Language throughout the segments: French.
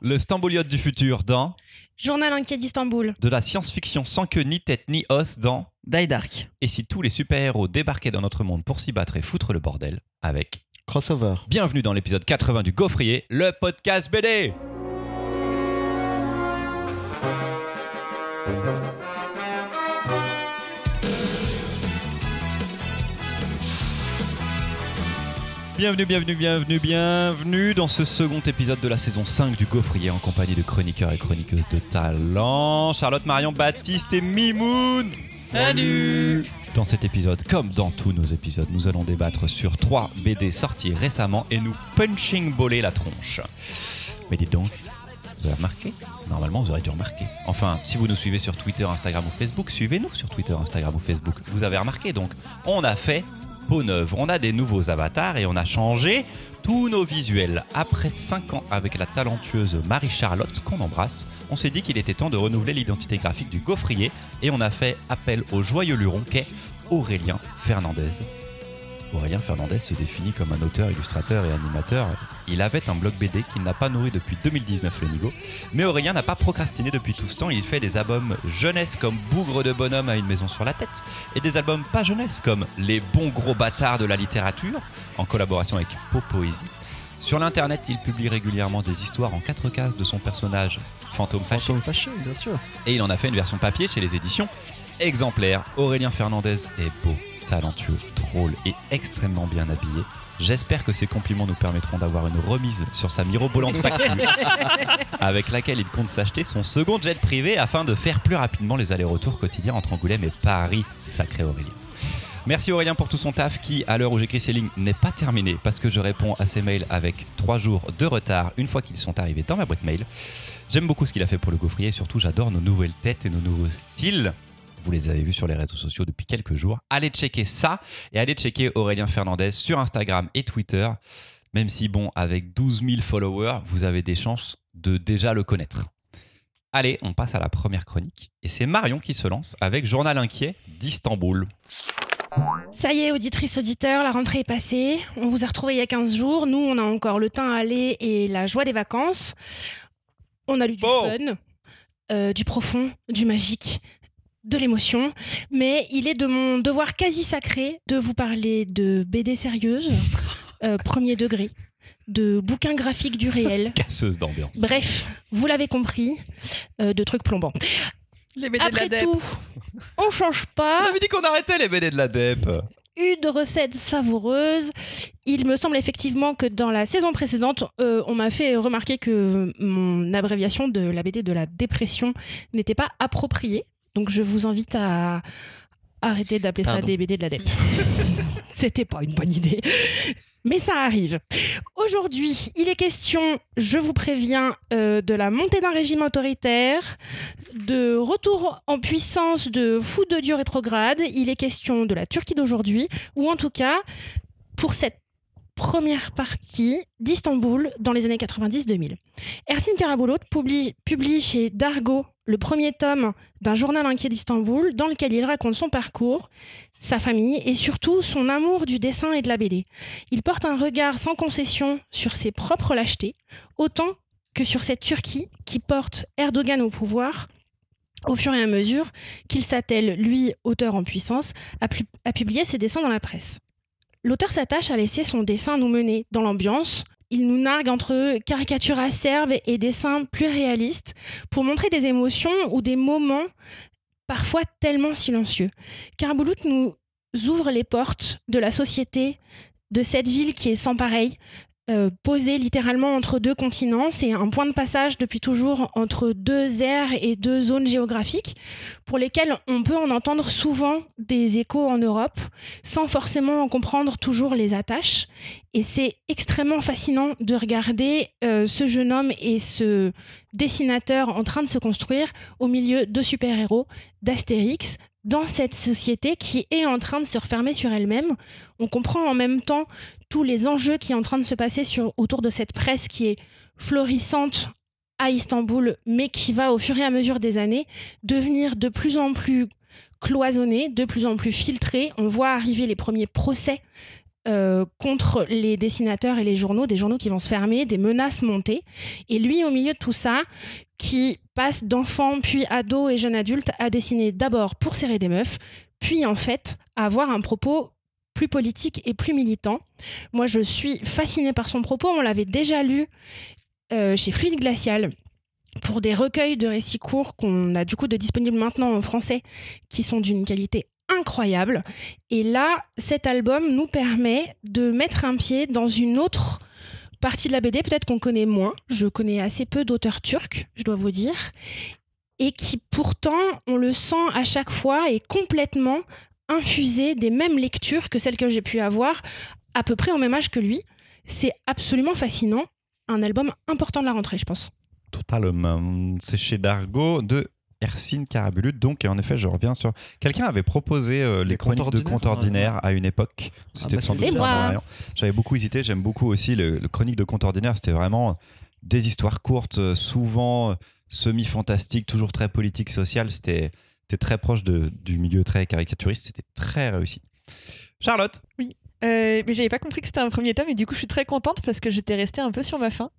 Le Stamboliote du futur dans Journal inquiet d'Istanbul. De la science-fiction sans queue ni tête ni os dans Die Dark. Et si tous les super-héros débarquaient dans notre monde pour s'y battre et foutre le bordel avec Crossover. Bienvenue dans l'épisode 80 du Gaufrier, le podcast BD Bienvenue, bienvenue, bienvenue, bienvenue dans ce second épisode de la saison 5 du Gaufrier en compagnie de chroniqueurs et chroniqueuses de talent, Charlotte Marion Baptiste et Mimoun. Salut Dans cet épisode, comme dans tous nos épisodes, nous allons débattre sur 3 BD sortis récemment et nous punching baller la tronche. Mais dites donc, vous avez remarqué? Normalement, vous aurez dû remarquer. Enfin, si vous nous suivez sur Twitter, Instagram ou Facebook, suivez-nous sur Twitter, Instagram ou Facebook. Vous avez remarqué, donc, on a fait peau. On a des nouveaux avatars et on a changé tous nos visuels. Après 5 ans avec la talentueuse Marie-Charlotte qu'on embrasse, on s'est dit qu'il était temps de renouveler l'identité graphique du gaufrier et on a fait appel au joyeux luron qu'est Aurélien Fernandez. Aurélien Fernandez se définit comme un auteur, illustrateur et animateur. Il avait un blog BD qu'il n'a pas nourri depuis 2019 le niveau, mais Aurélien n'a pas procrastiné depuis tout ce temps. Il fait des albums jeunesse comme Bougre de bonhomme à une maison sur la tête et des albums pas jeunesse comme Les bons gros bâtards de la littérature en collaboration avec Po Poésie. Sur l'internet, il publie régulièrement des histoires en quatre cases de son personnage Fantôme Fâché. Fantôme fâché, bien sûr. Et il en a fait une version papier chez les éditions Exemplaires. Aurélien Fernandez est beau, talentueux, drôle et extrêmement bien habillé. J'espère que ces compliments nous permettront d'avoir une remise sur sa mirobolante facture avec laquelle il compte s'acheter son second jet privé afin de faire plus rapidement les allers-retours quotidiens entre Angoulême et Paris. Sacré Aurélien. Merci Aurélien pour tout son taf qui, à l'heure où j'écris ces lignes, n'est pas terminé parce que je réponds à ses mails avec trois jours de retard une fois qu'ils sont arrivés dans ma boîte mail. J'aime beaucoup ce qu'il a fait pour le gaufrier et surtout j'adore nos nouvelles têtes et nos nouveaux styles. Vous les avez vus sur les réseaux sociaux depuis quelques jours. Allez checker ça et allez checker Aurélien Fernandez sur Instagram et Twitter. Même si, bon, avec 12 000 followers, vous avez des chances de déjà le connaître. Allez, on passe à la première chronique. Et c'est Marion qui se lance avec Journal inquiet d'Istanbul. Ça y est, auditrice, auditeur, la rentrée est passée. On vous a retrouvés il y a 15 jours. Nous, on a encore le temps à aller et la joie des vacances. On a lu du Oh. fun, euh, du profond, du magique, de l'émotion. Mais il est de mon devoir quasi sacré de vous parler de BD sérieuses, euh, premier degré, de bouquins graphiques du réel. Casseuse d'ambiance. Bref, vous l'avez compris, euh, de trucs plombants. Les BD Après de la tout, on change On pas. avait dit qu'on arrêtait les BD de la DEP. une recette savoureuse. Il me semble effectivement que dans la saison précédente, euh, on m'a fait remarquer que mon abréviation de la BD de la dépression n'était pas appropriée. Donc je vous invite à arrêter d'appeler ça des BD de la DEP. C'était pas une bonne idée. Mais ça arrive. Aujourd'hui, il est question, je vous préviens, euh, de la montée d'un régime autoritaire, de retour en puissance de fou de Dieu rétrograde. Il est question de la Turquie d'aujourd'hui, ou en tout cas, pour cette première partie d'Istanbul dans les années 90-2000. Ersin Karabulut publie, publie chez Dargo le premier tome d'un journal inquiet d'Istanbul dans lequel il raconte son parcours, sa famille et surtout son amour du dessin et de la BD. Il porte un regard sans concession sur ses propres lâchetés, autant que sur cette Turquie qui porte Erdogan au pouvoir au fur et à mesure qu'il s'attelle, lui, auteur en puissance, à, à publier ses dessins dans la presse. L'auteur s'attache à laisser son dessin nous mener dans l'ambiance. Il nous nargue entre caricatures acerbes et dessins plus réalistes pour montrer des émotions ou des moments parfois tellement silencieux. Karabulut nous ouvre les portes de la société de cette ville qui est sans pareil, euh, posée littéralement entre deux continents. C'est un point de passage depuis toujours entre deux aires et deux zones géographiques pour lesquelles on peut en entendre souvent des échos en Europe sans forcément en comprendre toujours les attaches. Et c'est extrêmement fascinant de regarder euh, ce jeune homme et ce dessinateur en train de se construire au milieu de super-héros, d'Astérix, dans cette société qui est en train de se refermer sur elle-même. On comprend en même temps tous les enjeux qui sont en train de se passer autour de cette presse qui est florissante à Istanbul, mais qui va au fur et à mesure des années devenir de plus en plus cloisonnée, de plus en plus filtrée. On voit arriver les premiers procès euh, contre les dessinateurs et les journaux, des journaux qui vont se fermer, des menaces montées. Et lui, au milieu de tout ça, qui passe d'enfant puis ado et jeune adulte à dessiner d'abord pour serrer des meufs, puis en fait avoir un propos plus politique et plus militant. Moi, je suis fascinée par son propos. On l'avait déjà lu euh, chez Fluide Glacial pour des recueils de récits courts qu'on a du coup de disponibles maintenant en français, qui sont d'une qualité incroyable. Et là, cet album nous permet de mettre un pied dans une autre partie de la BD, peut-être qu'on connaît moins. Je connais assez peu d'auteurs turcs, je dois vous dire. Et qui pourtant, on le sent à chaque fois, est complètement infusé des mêmes lectures que celles que j'ai pu avoir à peu près au même âge que lui. C'est absolument fascinant. Un album important de la rentrée, je pense. Totalement. C'est chez Dargo de Hercine Carabulut. Donc, et en effet, je reviens sur. Quelqu'un avait proposé euh, les, Les chroniques contes de ordinaires, compte ordinaire à une époque. C'était bah, sans c'est doute moi. J'avais beaucoup hésité. J'aime beaucoup aussi le, le chronique de compte ordinaire. C'était vraiment des histoires courtes, euh, souvent euh, semi-fantastiques, toujours très politique, sociales. C'était c'était très proche de, du milieu très caricaturiste. C'était très réussi. Charlotte, Euh, mais j'avais pas compris que c'était un premier tome et du coup je suis très contente parce que j'étais restée un peu sur ma faim.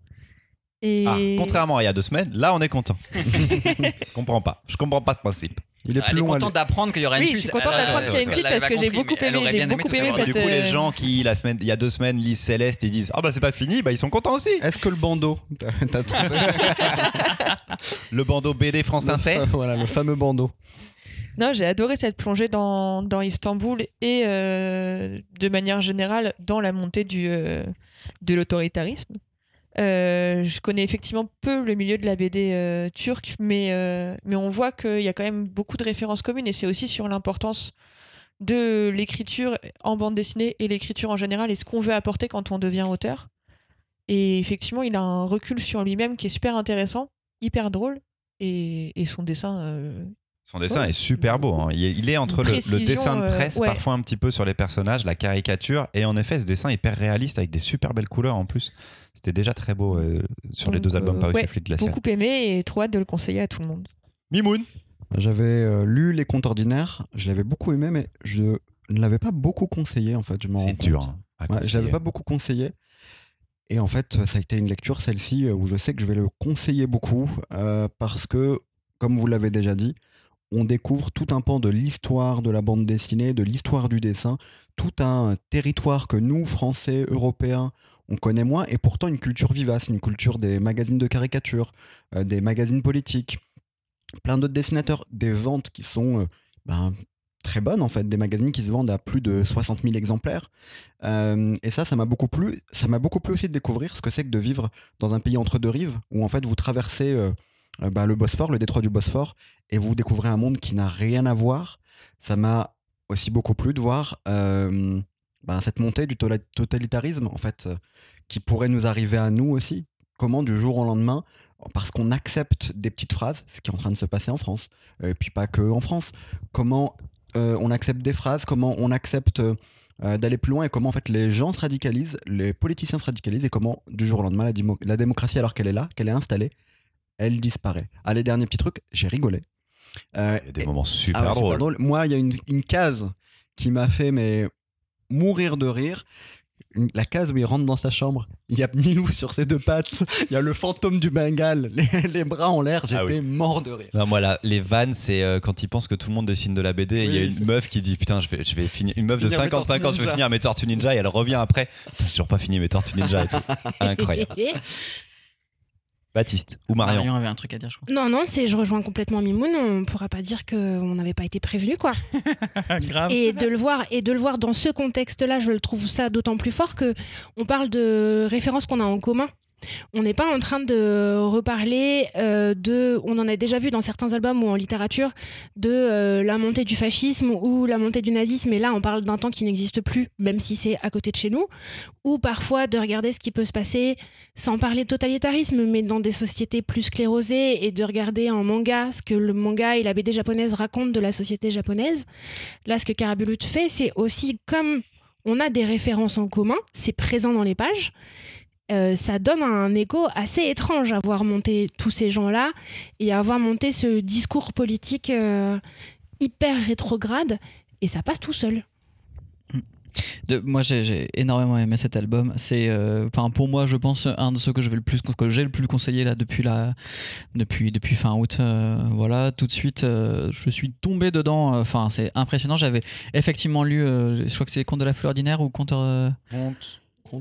Et ah, contrairement à il y a deux semaines, là on est content. je comprends pas. Je comprends pas ce principe. Il est Elle plus est loin. contente d'apprendre qu'il y aura une Oui, suite. je suis contente d'apprendre qu'il y a une suite elle parce que j'ai beaucoup elle aimé- j'ai beaucoup tout aimé du coup, les euh, gens qui la semaine, il y a deux semaines lisent Céleste et disent Ah bah c'est pas fini, bah ils sont contents aussi. Est-ce que le bandeau T'as- trouvé Le bandeau BD France Inter. Voilà, le fameux bandeau. Non, j'ai adoré cette plongée dans, dans Istanbul et euh, de manière générale dans la montée du, euh, de l'autoritarisme. Euh, je connais effectivement peu le milieu de la BD euh, turque, mais, euh, mais on voit qu'il y a quand même beaucoup de références communes et c'est aussi sur l'importance de l'écriture en bande dessinée et l'écriture en général et ce qu'on veut apporter quand on devient auteur. Et effectivement, il a un recul sur lui-même qui est super intéressant, hyper drôle et, et son dessin Son dessin Ouais. est super beau. hein. Il, est, il est entre le, dessin de euh, presse, ouais. parfois un petit peu sur les personnages, la caricature, et en effet, ce dessin hyper réaliste avec des super belles couleurs en plus. C'était déjà très beau euh, sur les deux albums euh, par ouais, Fluide Glacial. beaucoup aimé et trop hâte de le conseiller à tout le monde. Mimoun J'avais euh, lu Les Contes Ordinaires, je l'avais beaucoup aimé, mais je ne l'avais pas beaucoup conseillé en fait. Je m'en rends C'est dur. hein, à Ouais, je l'avais pas beaucoup conseillé. Et en fait, ça a été une lecture, celle-ci, où je sais que je vais le conseiller beaucoup, euh, parce que, comme vous l'avez déjà dit, on découvre tout un pan de l'histoire de la bande dessinée, de l'histoire du dessin, tout un territoire que nous, Français, Européens, on connaît moins, et pourtant une culture vivace, une culture des magazines de caricature, euh, des magazines politiques, plein d'autres dessinateurs, des ventes qui sont euh, ben, très bonnes en fait, des magazines qui se vendent à plus de 60 000 exemplaires. Euh, et ça, ça m'a beaucoup plu. Ça m'a beaucoup plu aussi de découvrir ce que c'est que de vivre dans un pays entre deux rives, où en fait vous traversez bah, le Bosphore, le détroit du Bosphore, et vous découvrez un monde qui n'a rien à voir. Ça m'a aussi beaucoup plu de voir euh, bah, cette montée du totalitarisme, en fait, euh, qui pourrait nous arriver à nous aussi. Comment du jour au lendemain, parce qu'on accepte des petites phrases, ce qui est en train de se passer en France, et puis pas que en France, comment euh, on accepte des phrases, comment on accepte euh, d'aller plus loin et comment en fait les gens se radicalisent, les politiciens se radicalisent et comment du jour au lendemain la démocratie alors qu'elle est là, qu'elle est installée, elle disparaît. Allez, dernier petit truc, j'ai rigolé. Euh, Il y a des et- moments ah super drôles. drôle. Moi, il y a une, une case qui m'a fait mais mourir de rire. La case où il rentre dans sa chambre, il y a Milou sur ses deux pattes, il y a le fantôme du Bengale, les, les bras en l'air, j'étais Ah oui. mort de rire. Non, moi, là, les vannes, c'est euh, quand ils pensent que tout le monde dessine de la BD. et Il y a une meuf qui dit Putain, je vais, je vais finir. Une meuf de Finir mes 55 ans, je vais finir mes Tortues Ninja. Et elle revient après. J'ai toujours pas fini mes Tortues Ninja et tout. Incroyable. Baptiste ou Marion. Marion avait un truc à dire, je crois. Non, non, c'est je rejoins complètement Mimoun. On pourra pas dire qu'on n'avait pas été prévenu, quoi. Grave. Et de le voir et de le voir dans ce contexte-là, je le trouve ça d'autant plus fort que on parle de références qu'on a en commun. On n'est pas en train de reparler euh, de, on en a déjà vu dans certains albums ou en littérature, de euh, la montée du fascisme ou la montée du nazisme. Et là, on parle d'un temps qui n'existe plus, même si c'est à côté de chez nous. Ou parfois de regarder ce qui peut se passer, sans parler de totalitarisme, mais dans des sociétés plus sclérosées et de regarder en manga ce que le manga et la BD japonaise racontent de la société japonaise. Là, ce que Karabulut fait, c'est aussi comme on a des références en commun, c'est présent dans les pages. Euh, ça donne un écho assez étrange à voir monter tous ces gens-là et à voir monter ce discours politique euh, hyper rétrograde et ça passe tout seul. De- moi, j'ai- énormément aimé cet album. C'est, euh, pour moi, je pense un de ceux que je vais le plus, que j'ai le plus conseillé là depuis la, depuis, depuis fin août. euh, voilà, tout de suite, euh, je suis tombé dedans. Enfin, c'est impressionnant. J'avais effectivement lu, euh, je crois que c'est Contes de la folie ordinaire ou Contes. euh,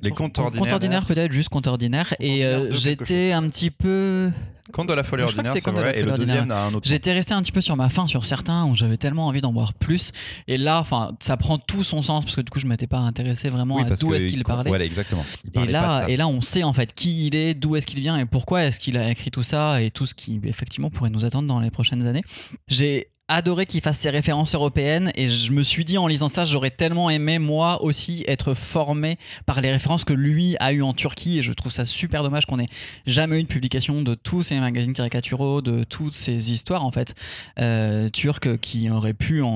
Les Contes ordinaires. ordinaires peut-être, juste Contes ordinaires. Et euh, j'étais un petit peu. Conte de la folie ordinaire, c'est vrai. Et le deuxième a un autre. J'étais resté un petit peu sur ma faim sur certains où j'avais tellement envie d'en voir plus. Et là, enfin, ça prend tout son sens parce que du coup, je m'étais pas intéressé vraiment Oui, à d'où est-ce qu'il il- parlait. Voilà, exactement. Il Et là, et là, on sait en fait qui il est, d'où est-ce qu'il vient et pourquoi est-ce qu'il a écrit tout ça et tout ce qui effectivement pourrait nous attendre dans les prochaines années. J'ai adoré qu'il fasse ses références européennes et je me suis dit en lisant ça, j'aurais tellement aimé moi aussi être formé par les références que lui a eu en Turquie et je trouve ça super dommage qu'on ait jamais eu de publication de tous ces magazines caricaturaux, de toutes ces histoires en fait euh, turques qui auraient pu euh,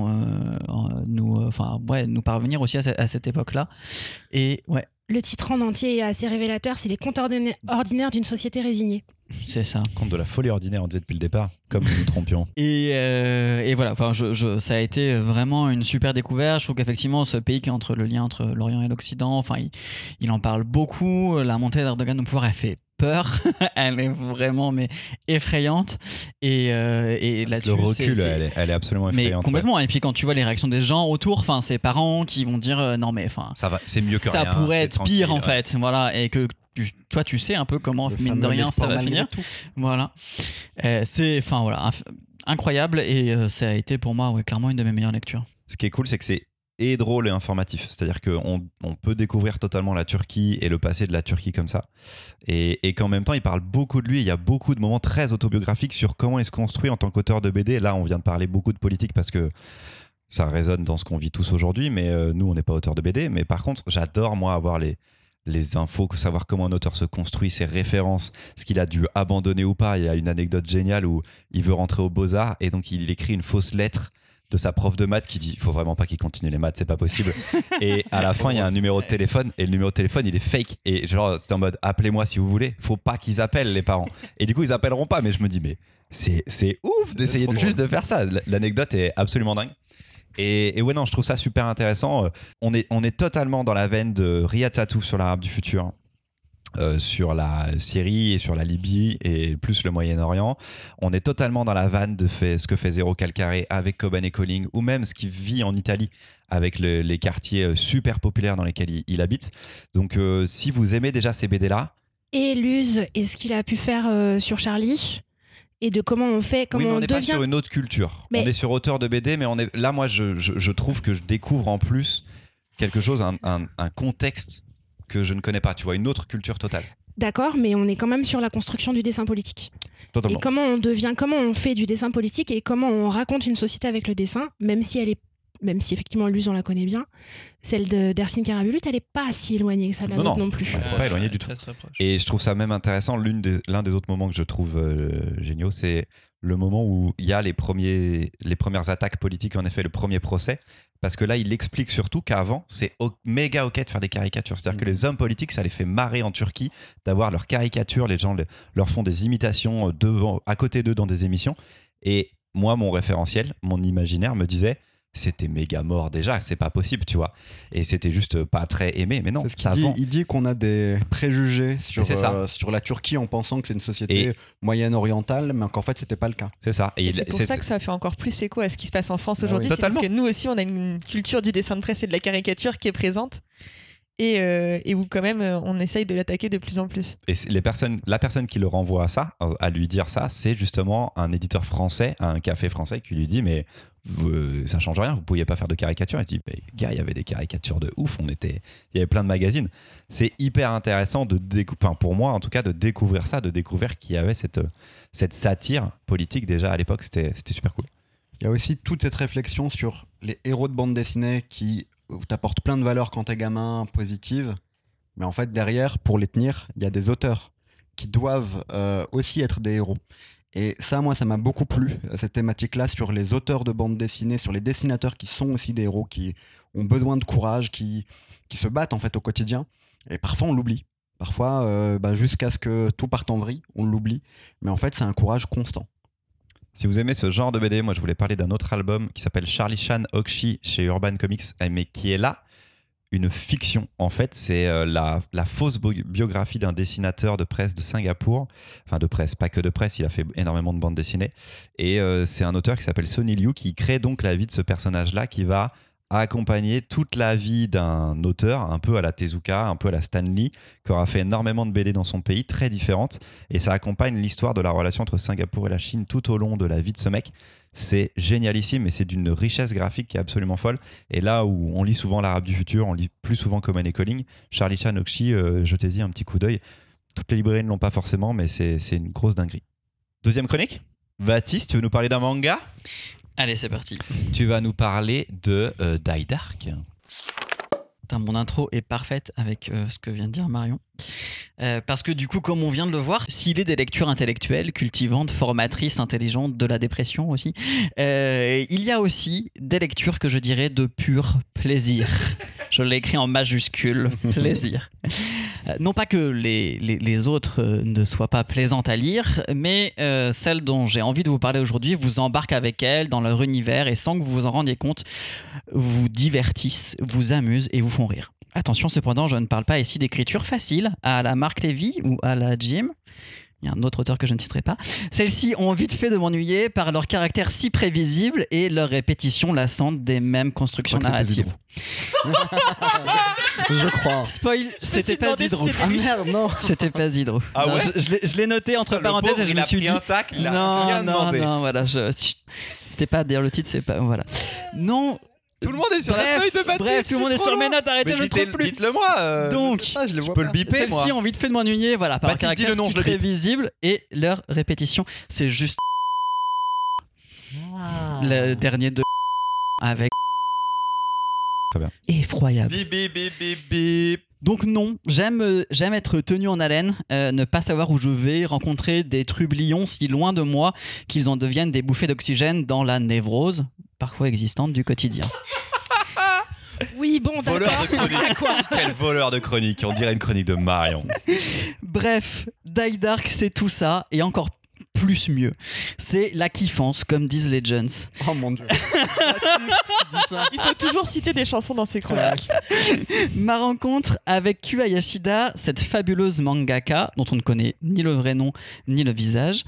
nous, euh, enfin ouais, nous parvenir aussi à, à cette époque-là. Et ouais, Le titre en entier est assez révélateur, c'est les comptes ordina- ordinaires d'une société résignée. c'est ça. Conte de la folie ordinaire, on disait depuis le départ, comme nous nous trompions. Et, euh, et voilà, enfin, je, je- ça a été vraiment une super découverte. Je trouve qu'effectivement, ce pays qui est entre le lien entre l'Orient et l'Occident, enfin, il, il en parle beaucoup. La montée d'Erdogan au pouvoir, elle fait peur. elle est vraiment mais effrayante. Et, euh, et là-dessus, Le recul, c'est- elle est, elle est absolument mais effrayante. ouais. complètement. Et puis quand tu vois les réactions des gens autour, enfin, ses parents qui vont dire euh, non mais enfin, Ça va, c'est mieux que ça rien. pourrait être pire en ouais. fait, voilà, et que tu- toi tu sais un peu comment Le mine de rien ça va finir. tout. Voilà. Euh, c'est, enfin voilà, inf- incroyable et euh, ça a été pour moi ouais, clairement une de mes meilleures lectures. Ce qui est cool, c'est que c'est et drôle et informatif. C'est-à-dire qu'on on peut découvrir totalement la Turquie et le passé de la Turquie comme ça. Et, et qu'en même temps, il parle beaucoup de lui. Il y a beaucoup de moments très autobiographiques sur comment il se construit en tant qu'auteur de BD. Là, on vient de parler beaucoup de politique parce que ça résonne dans ce qu'on vit tous aujourd'hui. Mais euh, nous, on n'est pas auteur de BD. Mais par contre, j'adore, moi, avoir les, les infos, savoir comment un auteur se construit, ses références, ce qu'il a dû abandonner ou pas. Il y a une anecdote géniale où il veut rentrer aux Beaux-Arts et donc il écrit une fausse lettre de sa prof de maths qui dit il faut vraiment pas qu'il continue les maths, c'est pas possible. et à la fin, il y a un numéro de téléphone et le numéro de téléphone il est fake. Et genre, c'est en mode appelez-moi si vous voulez. Faut pas qu'ils appellent les parents. Et du coup, ils appelleront pas. Mais je me dis, mais c'est, c'est ouf d'essayer de- juste de faire ça. L'anecdote est absolument dingue. Et, et ouais, non, je trouve ça super intéressant. Euh, On est, on est totalement dans la veine de Riyad Satou sur l'arabe du futur. Euh, sur la Syrie et sur la Libye et plus le Moyen-Orient. On est totalement dans la vanne de fait, ce que fait Zéro Calcaré avec Coban et Colling ou même ce qui vit en Italie avec le- les quartiers euh, super populaires dans lesquels il, il habite. Donc euh, si vous aimez déjà ces BD-là, Et Luz, et ce qu'il a pu faire euh, sur Charlie, et de comment on fait, comment oui, mais on on n'est pas sur une autre culture. Mais- On est sur auteur de BD, mais on est là. Moi, je, je- je trouve que je découvre en plus quelque chose, un, un- un contexte que je ne connais pas. Tu vois, une autre culture totale. D'accord, mais on est quand même sur la construction du dessin politique. Totalement. Et comment on devient, comment on fait du dessin politique et comment on raconte une société avec le dessin, même si elle est, même si effectivement Luz on la connaît bien, celle de d'Ersin Karabulut, elle est pas si éloignée que ça de la Non, non. non plus. Pas éloigner du tout. Très, très proche. Et je trouve ça même intéressant. L'une des- L'un des, autres moments que je trouve euh, géniaux, c'est le moment où il y a les, premiers, les premières attaques politiques, en effet, le premier procès. Parce que là, il explique surtout qu'avant, c'est méga ok de faire des caricatures. C'est-à-dire que les hommes politiques, ça les fait marrer en Turquie d'avoir leurs caricatures. Les gens le- leur font des imitations euh, devant, à côté d'eux dans des émissions. Et moi, mon référentiel, mon imaginaire me disait c'était méga mort déjà, c'est pas possible, tu vois. Et c'était juste pas très aimé. Mais non, ça dit. Il dit qu'on a des préjugés sur, euh, sur la Turquie en pensant que c'est une société moyenne-orientale, mais qu'en fait, c'était pas le cas. C'est ça. Et c'est pour ça que ça fait encore plus écho à ce qui se passe en France Bah aujourd'hui. oui. c'est parce que nous aussi, on a une culture du dessin de presse et de la caricature qui est présente. Et, euh, et où quand même euh, on essaye de l'attaquer de plus en plus. Et les personnes, la personne qui le renvoie à ça, à lui dire ça, c'est justement un éditeur français, un café français qui lui dit mais vous, euh, ça change rien, vous pouviez pas faire de caricatures. Il dit mais gars, il y avait des caricatures de ouf, on était, il y avait plein de magazines. C'est hyper intéressant de découvrir, pour moi en tout cas, de découvrir ça, de découvrir qu'il y avait cette cette satire politique déjà à l'époque. C'était super cool. Il y a aussi toute cette réflexion sur les héros de bande dessinée qui t'apportent plein de valeurs quand t'es gamin, positives. Mais en fait, derrière, pour les tenir, il y a des auteurs qui doivent euh, aussi être des héros. Et ça, moi, ça m'a beaucoup plu, euh, cette thématique-là, sur les auteurs de bande dessinée, sur les dessinateurs qui sont aussi des héros, qui ont besoin de courage, qui, qui se battent en fait au quotidien. Et parfois, on l'oublie. Parfois, euh, bah, jusqu'à ce que tout parte en vrille, on l'oublie. Mais en fait, c'est un courage constant. Si vous aimez ce genre de BD, moi je voulais parler d'un autre album qui s'appelle Charlie Chan Okshi chez Urban Comics, eh, mais qui est là une fiction. En fait, c'est euh, la, la fausse bi- biographie d'un dessinateur de presse de Singapour. Enfin, de presse, pas que de presse, il a fait énormément de bandes dessinées. Et euh, c'est un auteur qui s'appelle Sonny Liu qui crée donc la vie de ce personnage-là qui va accompagner toute la vie d'un auteur, un peu à la Tezuka, un peu à la Stan Lee, qui aura fait énormément de BD dans son pays, très différentes. Et ça accompagne l'histoire de la relation entre Singapour et la Chine tout au long de la vie de ce mec. C'est génialissime et c'est d'une richesse graphique qui est absolument folle. Et là où on lit souvent l'Arabe du futur, on lit plus souvent Common et Calling, Charlie Chan Okshi, euh, jetez-y un petit coup d'œil. Toutes les librairies ne l'ont pas forcément, mais c'est une grosse dinguerie. Deuxième chronique? Baptiste, tu veux nous parler d'un manga? Allez, c'est parti. Tu vas nous parler de euh, Die Dark. Putain, mon intro est parfaite avec euh, ce que vient de dire Marion. Euh, parce que du coup, comme on vient de le voir, s'il est des lectures intellectuelles, cultivantes, formatrices, intelligentes, de la dépression aussi, euh, il y a aussi des lectures que je dirais de pur plaisir. Je l'ai écrit en majuscule, plaisir. Euh, non pas que les, autres euh, ne soient pas plaisantes à lire, mais euh, celles dont j'ai envie de vous parler aujourd'hui vous embarquent avec elles dans leur univers et sans que vous vous en rendiez compte, vous divertissent, vous amusent et vous font rire. Attention cependant, je ne parle pas ici d'écriture facile à la Marc Lévy ou à la Jim. Il y a un autre auteur que je ne citerai pas. Celles-ci ont vite fait de m'ennuyer par leur caractère si prévisible et leur répétition lassante des mêmes constructions narratives. Je crois. Spoil, c'était pas Zidro. c'était Ah merde, non C'était pas Zidro. Ah Non, ouais je- je l'ai- Je l'ai noté entre parenthèses et je il me a suis dit. tac, non, rien non, demandé. non, voilà. je-. C'était pas dire le titre, c'est pas. Voilà. Non. Tout le monde est sur bref, la feuille de Baptiste. Bref, tout le monde est sur mes notes, arrêtez, je ne trouve plus. Dites-le moi. euh, Donc, je sais pas, je les vois peux pas. le biper, moi. Celles-ci ont vite fait de m'ennuyer, voilà, par Baptiste, dis caractère le nom, si je le bip. prévisible et leur répétition, c'est juste le dernier de avec Très bien. effroyable. Bip, bip, bip, bip, bip. Donc non, j'aime euh, j'aime être tenu en haleine, euh, ne pas savoir où je vais, rencontrer des trublions si loin de moi qu'ils en deviennent des bouffées d'oxygène dans la névrose, parfois existante du quotidien. Oui, bon, Voleur d'accord. de chronique. Quel voleur de chronique. On dirait une chronique de Marion. Bref, Die Dark, c'est tout ça et encore plus mieux. C'est la kiffance, comme disent les Jones. Oh mon dieu. Il faut toujours citer des chansons dans ses chroniques. Ma rencontre avec Q Ayashida, cette fabuleuse mangaka dont on ne connaît ni le vrai nom ni le visage,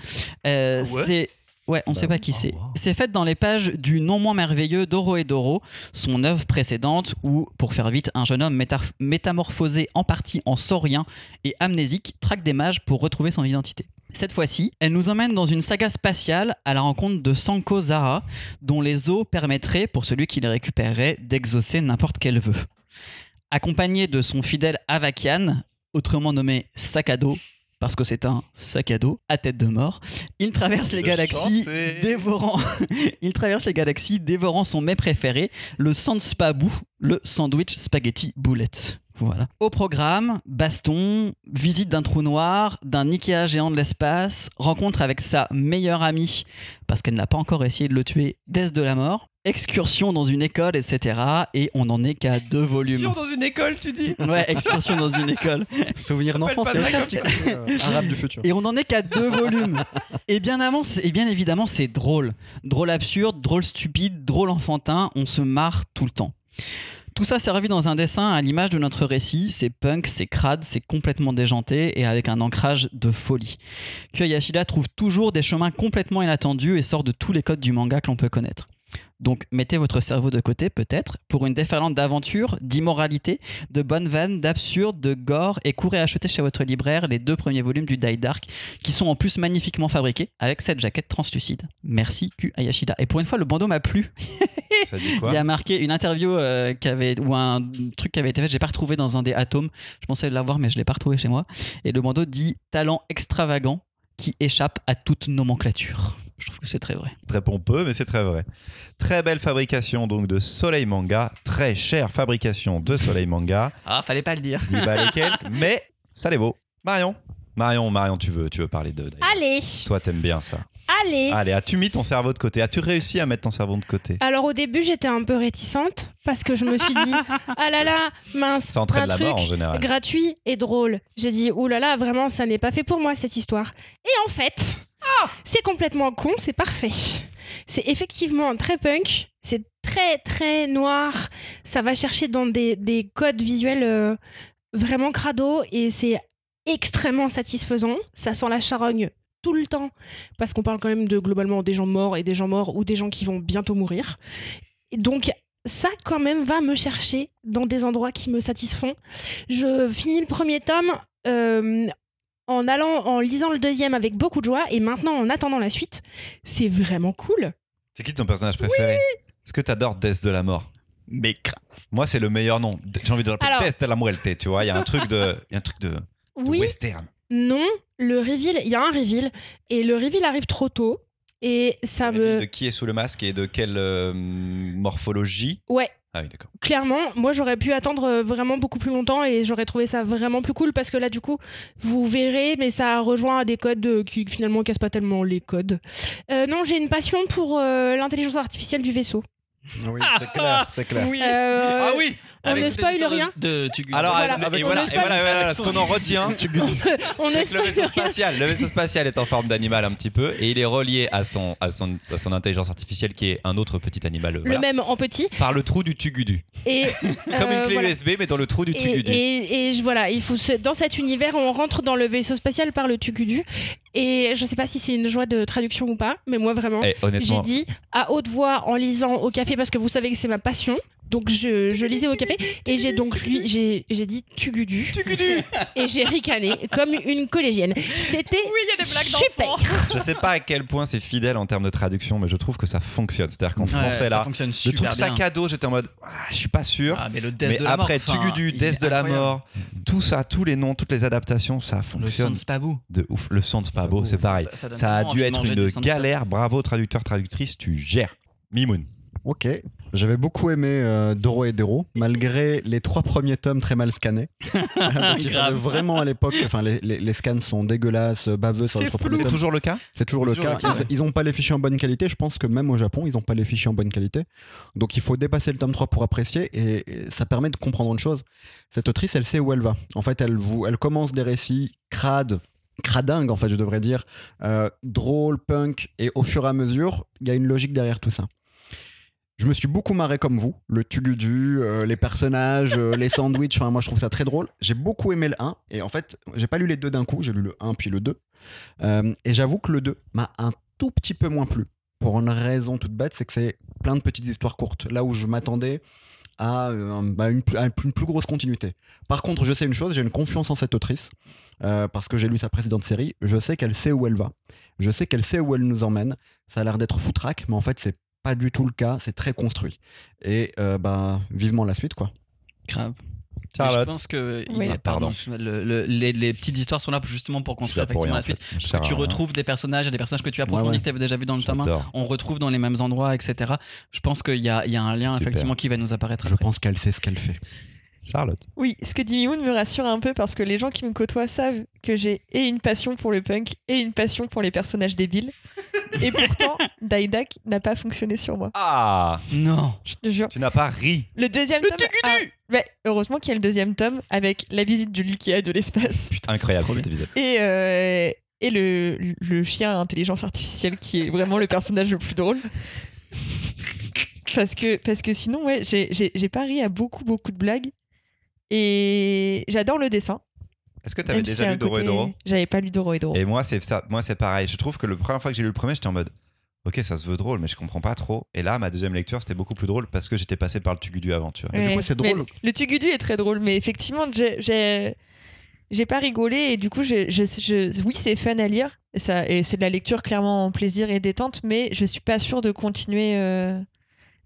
euh, Ah ouais c'est Ouais, on ne Bah sait pas qui c'est. wow. C'est fait dans les pages du non moins merveilleux Doro et Doro, son œuvre précédente où, pour faire vite, un jeune homme métamorphosé en partie en saurien et amnésique traque des mages pour retrouver son identité. Cette fois-ci, elle nous emmène dans une saga spatiale à la rencontre de Sanko Zara, dont les os permettraient, pour celui qui les récupérerait, d'exaucer n'importe quel vœu. Accompagné de son fidèle Avakian, autrement nommé dos, parce que c'est un sac à dos à tête de mort, il traverse les galaxies dévorant il traverse les galaxies dévorant son mets préféré, le Sandspabu, le sandwich spaghetti bullets. Voilà. Au programme, baston, visite d'un trou noir, d'un Ikea géant de l'espace, rencontre avec sa meilleure amie, parce qu'elle n'a pas encore essayé de le tuer, Death de la mort, excursion dans une école, etc. Et on n'en est qu'à deux volumes. dans une école, tu dis? Ouais, excursion dans une école. Souvenir d'enfance, c'est ça côté, euh, arabe du futur. Et on en est qu'à deux volumes. Et bien avant, et bien évidemment, c'est drôle. Drôle absurde, drôle stupide, drôle enfantin, on se marre tout le temps. Tout ça servi dans un dessin à l'image de notre récit, c'est punk, c'est crade, c'est complètement déjanté et avec un ancrage de folie. Kyoyashida trouve toujours des chemins complètement inattendus et sort de tous les codes du manga que l'on peut connaître. Donc mettez votre cerveau de côté peut-être pour une déferlante d'aventures, d'immoralité, de bonnes vannes, d'absurde, de gore et courez acheter chez votre libraire les deux premiers volumes du Die Dark qui sont en plus magnifiquement fabriqués avec cette jaquette translucide. Merci Q Ayashida. Et pour une fois le bandeau m'a plu. Ça dit quoi Il y a marqué une interview euh, qui avait, ou un truc qui avait été fait, j'ai pas retrouvé dans un des atomes. Je pensais l'avoir mais je l'ai pas retrouvé chez moi. Et le bandeau dit talent extravagant qui échappe à toute nomenclature. Je trouve que c'est très vrai. Très pompeux, mais c'est très vrai. Très belle fabrication donc de Soleil Manga. Très chère fabrication de Soleil Manga. Ah, fallait pas le dire. 10 balles et quelques, mais ça les vaut. Marion Marion, Marion, tu veux, tu veux parler de. Allez, Toi, t'aimes bien ça. Allez. Allez, as-tu mis ton cerveau de côté? As-tu réussi à mettre ton cerveau de côté? Alors au début, j'étais un peu réticente parce que je me suis dit ah là là, mince, Ça un la truc mort en général. gratuit et drôle. J'ai dit ouh là là, vraiment, ça n'est pas fait pour moi cette histoire. Et en fait, Ah c'est complètement con, c'est parfait. C'est effectivement très punk, C'est très très noir. Ça va chercher dans des, des codes visuels euh, vraiment crado et c'est extrêmement satisfaisant. Ça sent la charogne tout le temps parce qu'on parle quand même de globalement des gens morts et des gens morts ou des gens qui vont bientôt mourir. Et donc ça quand même va me chercher dans des endroits qui me satisfont. Je finis le premier tome euh, en allant en lisant le deuxième avec beaucoup de joie et maintenant en attendant la suite, c'est vraiment cool. C'est qui ton personnage préféré? Est-ce que t'adores Death de la mort? Mais Moi, c'est le meilleur nom. J'ai envie de l'appeler Alors- Death de la muerte, tu vois. Il y a un truc de, il y a un truc de, de Oui, western. Non, le reveal, il y a un reveal et le reveal arrive trop tôt et ça me De qui est sous le masque et de quelle euh, morphologie? Ouais, Ah oui, d'accord. clairement, moi j'aurais pu attendre euh, vraiment beaucoup plus longtemps et j'aurais trouvé ça vraiment plus cool parce que là du coup, vous verrez, mais ça rejoint à des codes euh, qui finalement cassent pas tellement les codes. Euh, non, j'ai une passion pour euh, l'intelligence artificielle du vaisseau. Oui, c'est clair, c'est clair. Oui. Euh, ah oui on ne spoil rien. De, Alors, Voilà. et voilà, son et voilà, espace. voilà, ce qu'on en retient, On c'est que le vaisseau spatial, le vaisseau spatial est en forme d'animal un petit peu et il est relié à son, à son, à son intelligence artificielle qui est un autre petit animal. euh, Le même en petit Par le trou du tugudu. et Comme euh, une clé voilà. USB, mais dans le trou du tugudu. et, et je- voilà, il faut se- dans cet univers, on rentre dans le vaisseau spatial par le Tugudu. Et je sais pas si c'est une joie de traduction ou pas, mais moi vraiment, Eh, j'ai dit à haute voix en lisant au café parce que vous savez que c'est ma passion. Donc je, je lisais au café et j'ai donc lui j'ai j'ai dit Tugudu et j'ai ricané comme une collégienne. C'était Oui, il y a des blagues super. je sais pas à quel point c'est fidèle en termes de traduction, mais je trouve que ça fonctionne. C'est-à-dire qu'en Ouais, français, ça là, fonctionne le truc bien. sac à dos, j'étais en mode, ah, je suis pas sûr. Ah, mais le death mais de la mort, après, Tugudu, Death de la mort, tout ça, tous les noms, toutes les adaptations, ça Le fonctionne son Spabou. de ouf. Le son de Spabo, c'est pareil. ça- ça donne Ça a dû être une galère. Bravo, traducteur, traductrice, tu gères. Mimoun. Ok. J'avais beaucoup aimé euh, Doro et Dero, malgré les trois premiers tomes très mal scannés. Donc, il Grave. fallait vraiment à l'époque, enfin les, les- les scans sont dégueulasses, baveux sur les C'est trois premiers C'est tomes. toujours le cas C'est toujours le cas. le cas, Ils- Ils n'ont pas les fichiers en bonne qualité. Je pense que même au Japon, ils n'ont pas les fichiers en bonne qualité. Donc il faut dépasser le tome 3 pour apprécier et, et ça permet de comprendre une chose. Cette autrice, elle sait où elle va. En fait, elle, vous, elle commence des récits crades, cradingues en fait, je devrais dire, euh, drôles, punk, et au fur et à mesure, il y a une logique derrière tout ça. Je me suis beaucoup marré comme vous, le tugudu, euh, les personnages, euh, les sandwichs, enfin moi je trouve ça très drôle. J'ai beaucoup aimé le 1 et en fait, j'ai pas lu les deux d'un coup, j'ai lu le 1 puis le 2. Euh, et j'avoue que le 2 m'a un tout petit peu moins plu. Pour une raison toute bête, c'est que c'est plein de petites histoires courtes. Là où je m'attendais à, bah, une, plus- à une plus- grosse continuité. Par contre, je sais une chose, j'ai une confiance en cette autrice, parce que j'ai lu sa précédente série, je sais qu'elle sait où elle va. Je sais qu'elle sait où elle nous emmène. Ça a l'air d'être foutraque, mais en fait, c'est pas du tout le cas, c'est très construit. Et euh, bah, vivement la suite, quoi. Grave. Je pense que Oui. il- Ah, pardon. le- le- les, les petites histoires sont là justement pour construire pour rien, la suite. Parce que tu rien. retrouves des personnages, des personnages que tu approfondis, Ouais, ouais. que tu avais déjà vu dans le tome 1. J'adore. On retrouve dans les mêmes endroits, etc. Je pense qu'il y a, il y a un lien Super. effectivement qui va nous apparaître Je après. pense qu'elle sait ce qu'elle fait. Charlotte. Oui, ce que dit Mimoun me rassure un peu parce que les gens qui me côtoient savent que j'ai et une passion pour le punk et une passion pour les personnages débiles. et pourtant, Daidak n'a pas fonctionné sur moi. Ah Non. Je te jure. Tu n'as pas ri. Le deuxième Le tome. tugudu a- Ouais, heureusement qu'il y a le deuxième tome avec la visite de l'Ikea de l'espace Putain, incroyable Trop cet épisode. et, euh, et le, le chien à intelligence artificielle qui est vraiment le personnage le plus drôle. Parce que, parce que sinon, ouais, j'ai- j'ai j'ai pas ri à beaucoup, beaucoup de blagues. Et j'adore le dessin. Est-ce que tu avais déjà a lu Doro et Doro? J'avais pas lu Doro et Doro. Et moi, c'est ça. Moi, c'est pareil. Je trouve que la première fois que j'ai lu le premier, j'étais en mode. Ok, ça se veut drôle, mais je comprends pas trop. Et là, ma deuxième lecture, c'était beaucoup plus drôle parce que j'étais passé par le Tugudu avant, tu vois. Et du coup, c'est Mais drôle. Le Tugudu est très drôle, mais effectivement, j'ai- j'ai j'ai pas rigolé et du coup, je, je- je- oui, c'est fun à lire. Et, ça, et c'est de la lecture clairement en plaisir et détente, mais je suis pas sûre de continuer euh,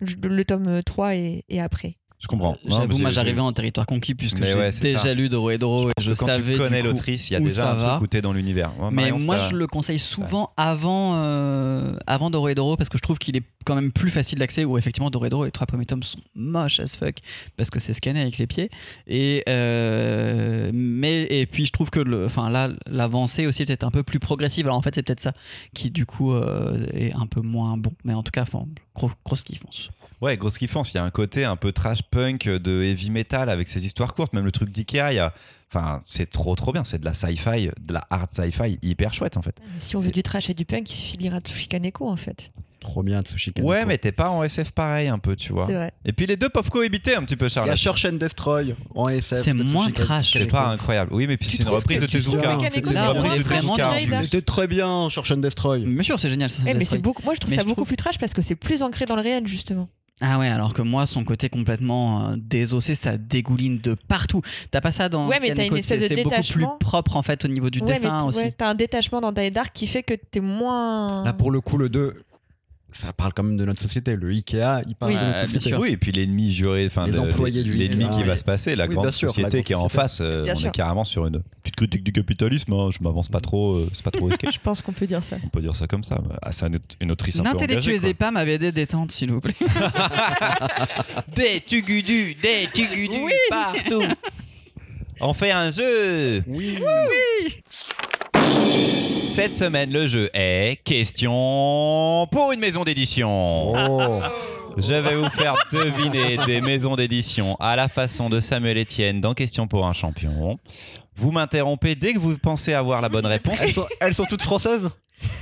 le tome 3 et, et après. Je comprends. J'avoue, moi j'arrivais en territoire conquis puisque j'ai ouais, déjà ça. lu Doro et Doro et je Quand savais tu connais l'autrice, il y a déjà un va. truc où t'es dans l'univers. Mais moi, je le conseille souvent avant, euh, avant Doro et Doro parce que je trouve qu'il est quand même plus facile d'accès. Où effectivement, Doro et Doro, les trois premiers tomes sont moches as fuck parce que c'est scanné avec les pieds. Et, euh, mais, et puis, je trouve que le, enfin, là, l'avancée aussi est peut-être un peu plus progressive. Alors en fait, c'est peut-être ça qui, du coup, euh, est un peu moins bon. Mais en tout cas, enfin, gros, grosse kiffance. Ouais, grosse kiffance. Il y a un côté un peu trash punk de heavy metal avec ses histoires courtes. Même le truc d'Ikea, il y a. Enfin, c'est trop trop bien. C'est de la sci-fi, de la hard sci-fi hyper chouette en fait. Si on veut du trash et du punk, il suffit de lire Atsushi Kaneko en fait. Trop bien, Tsushika. Ouais, mais t'es pas en SF pareil un peu, tu vois. C'est vrai. Et puis les deux peuvent cohabiter un petit peu, Il y Charles. a Search and Destroy en SF. C'est moins trash, C'est pas incroyable. Oui, mais puis c'est une reprise de Tezuka. C'est une reprise est de Tezuka. C'était très bien, Search and Destroy. Bien sûr, c'est génial. Mais c'est beaucoup. Moi, je trouve ça beaucoup plus trash parce que c'est plus ancré dans le réel, justement. Ah ouais, alors que moi, son côté complètement euh, désossé, ça dégouline de partout. T'as pas ça dans Ouais, mais t'as une espèce c'est de c'est beaucoup plus détachement. propre en fait au niveau du ouais, dessin mais aussi. ouais, t'as un détachement dans Die Dark qui fait que t'es moins. Là, pour le coup, le 2, ça parle quand même de notre société. Le Ikea, il parle Oui. de notre société. Oui, et puis l'ennemi juré, enfin Les le- employés du l'ennemi qui va se passer, la Oui, grande la société qui est en face, euh, Bien on sûr. est carrément sur une petite critique du capitalisme. hein, Je m'avance pas trop, euh, c'est pas trop risqué. Je pense qu'on peut dire ça. On peut dire ça comme ça. Ah, c'est une, autrice un peu. N'intellectualisez pas ma BD détente, s'il vous plaît. Des tugudus, des tugudus partout. On fait un jeu. Oui. Cette semaine, le jeu est question pour une maison d'édition. Oh. Je vais vous faire deviner des maisons d'édition à la façon de Samuel Etienne dans Question pour un champion. Vous m'interrompez dès que vous pensez avoir la bonne réponse. Elles, sont, elles sont toutes françaises?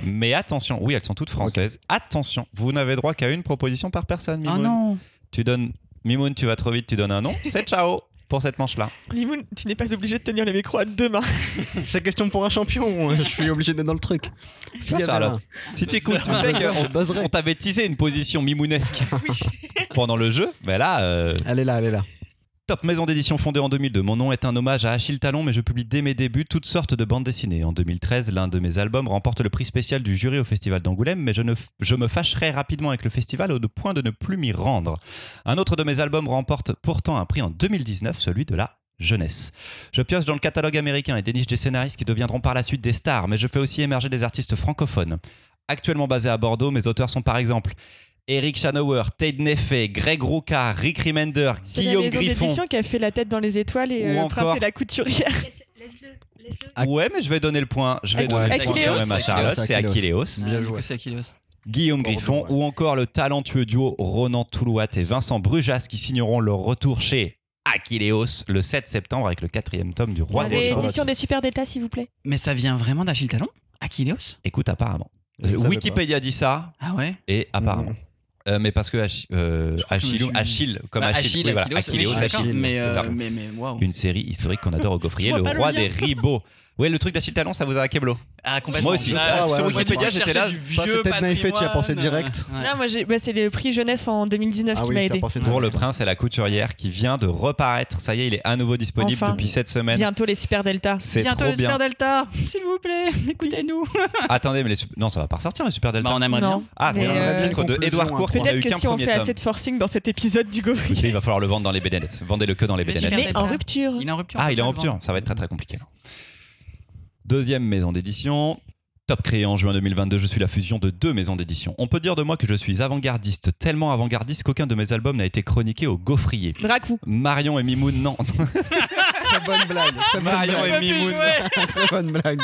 Mais attention, oui, elles sont toutes françaises. Attention, vous n'avez droit qu'à une proposition par personne, Oh Mimoun. non Tu donnes Mimoun, tu vas trop vite, tu donnes un nom. C'est ciao pour cette manche-là. Limoun, tu n'es pas obligé de tenir les micros à deux mains. C'est question pour un champion. Je suis obligé d'être dans le truc. Avait Charlotte. Si tu écoutes, tu sais qu'on t'avait teasé une position mimounesque pendant le jeu. Mais là, euh, Elle est là, elle est là. Top maison d'édition fondée en 2002. Mon nom est un hommage à Achille Talon, mais je publie dès mes débuts toutes sortes de bandes dessinées. En 2013, l'un de mes albums remporte le prix spécial du jury au Festival d'Angoulême, mais je, me fâcherai rapidement avec le festival au point de ne plus m'y rendre. Un autre de mes albums remporte pourtant un prix en 2019, celui de la jeunesse. Je pioche dans le catalogue américain et déniche des scénaristes qui deviendront par la suite des stars, mais je fais aussi émerger des artistes francophones. Actuellement basés à Bordeaux, mes auteurs sont par exemple Eric Schanauer, Ted Neffet, Greg Rucka, Rick Remender, C'est la Guillaume Griffon. d'édition qui a fait la tête dans les étoiles et Ou euh, le encore- prince et la couturière. Laisse-le. Ac- Ouais, mais je vais donner le point. Je vais donner le point quand même à Charlotte. C'est Achilleos. Achilleos. Bien Ah, joué. c'est Achilleos. Guillaume Bordeaux, Griffon ouais. ou encore le talentueux duo Ronan Toulouat et Vincent Brujas qui signeront leur retour chez Achilleos le 7 septembre avec le quatrième tome du Roi des réédition des Super Delta, s'il vous plaît. Mais ça vient vraiment d'Achille Talon Achilleos? Écoute, apparemment. Savais Wikipédia dit ça Ah ouais? Et apparemment. Mhm. Euh, mais parce que euh, me Achille, suis- Achille, comme Bah, Achille, oui, voilà, Achille, mais, ça. euh, mais, mais waouh. Une série historique qu'on adore au gaufrier, le roi des ribots. Ouais, le truc d'Achille Talon, ça vous a à Keblo. Ah, complètement. Moi aussi. Ah ouais, sur ouais, Wikipédia, j'étais là. c'est peut-être naïf, tu y as pensé direct. Ouais. Non, moi, bah, c'est le prix jeunesse en 2019 Ah qui oui, m'a aidé. Pour le prince et la couturière qui vient de reparaître. Ça y est, il est à nouveau disponible Enfin. depuis cette semaine. Bientôt les Super Delta. C'est Bientôt trop le bien. Super Delta, s'il vous plaît, écoutez-nous. Attendez, mais les non, ça va pas ressortir les Super Delta. Bah, on aimerait Non. bien. Ah, c'est un euh, titre de Edouard Court qui n'a eu Peut-être que qu'un si on premier fait assez de forcing dans cet épisode du Gaufrier. Écoutez, il va falloir le vendre dans les BD Net. Vendez-le que dans les Mais BD Net. Super Mais Delta. en rupture. Il est en rupture. Ah, il est en rupture. Ça va être très très compliqué. Deuxième maison d'édition. Top créé en juin 2022, je suis la fusion de deux maisons d'édition. On peut dire de moi que je suis avant-gardiste, tellement avant-gardiste qu'aucun de mes albums n'a été chroniqué au gaufrier. Dracou. Marion et Mimoun, non. Très bonne blague. Très bonne Marion blague. et Mimoun, Très bonne blague.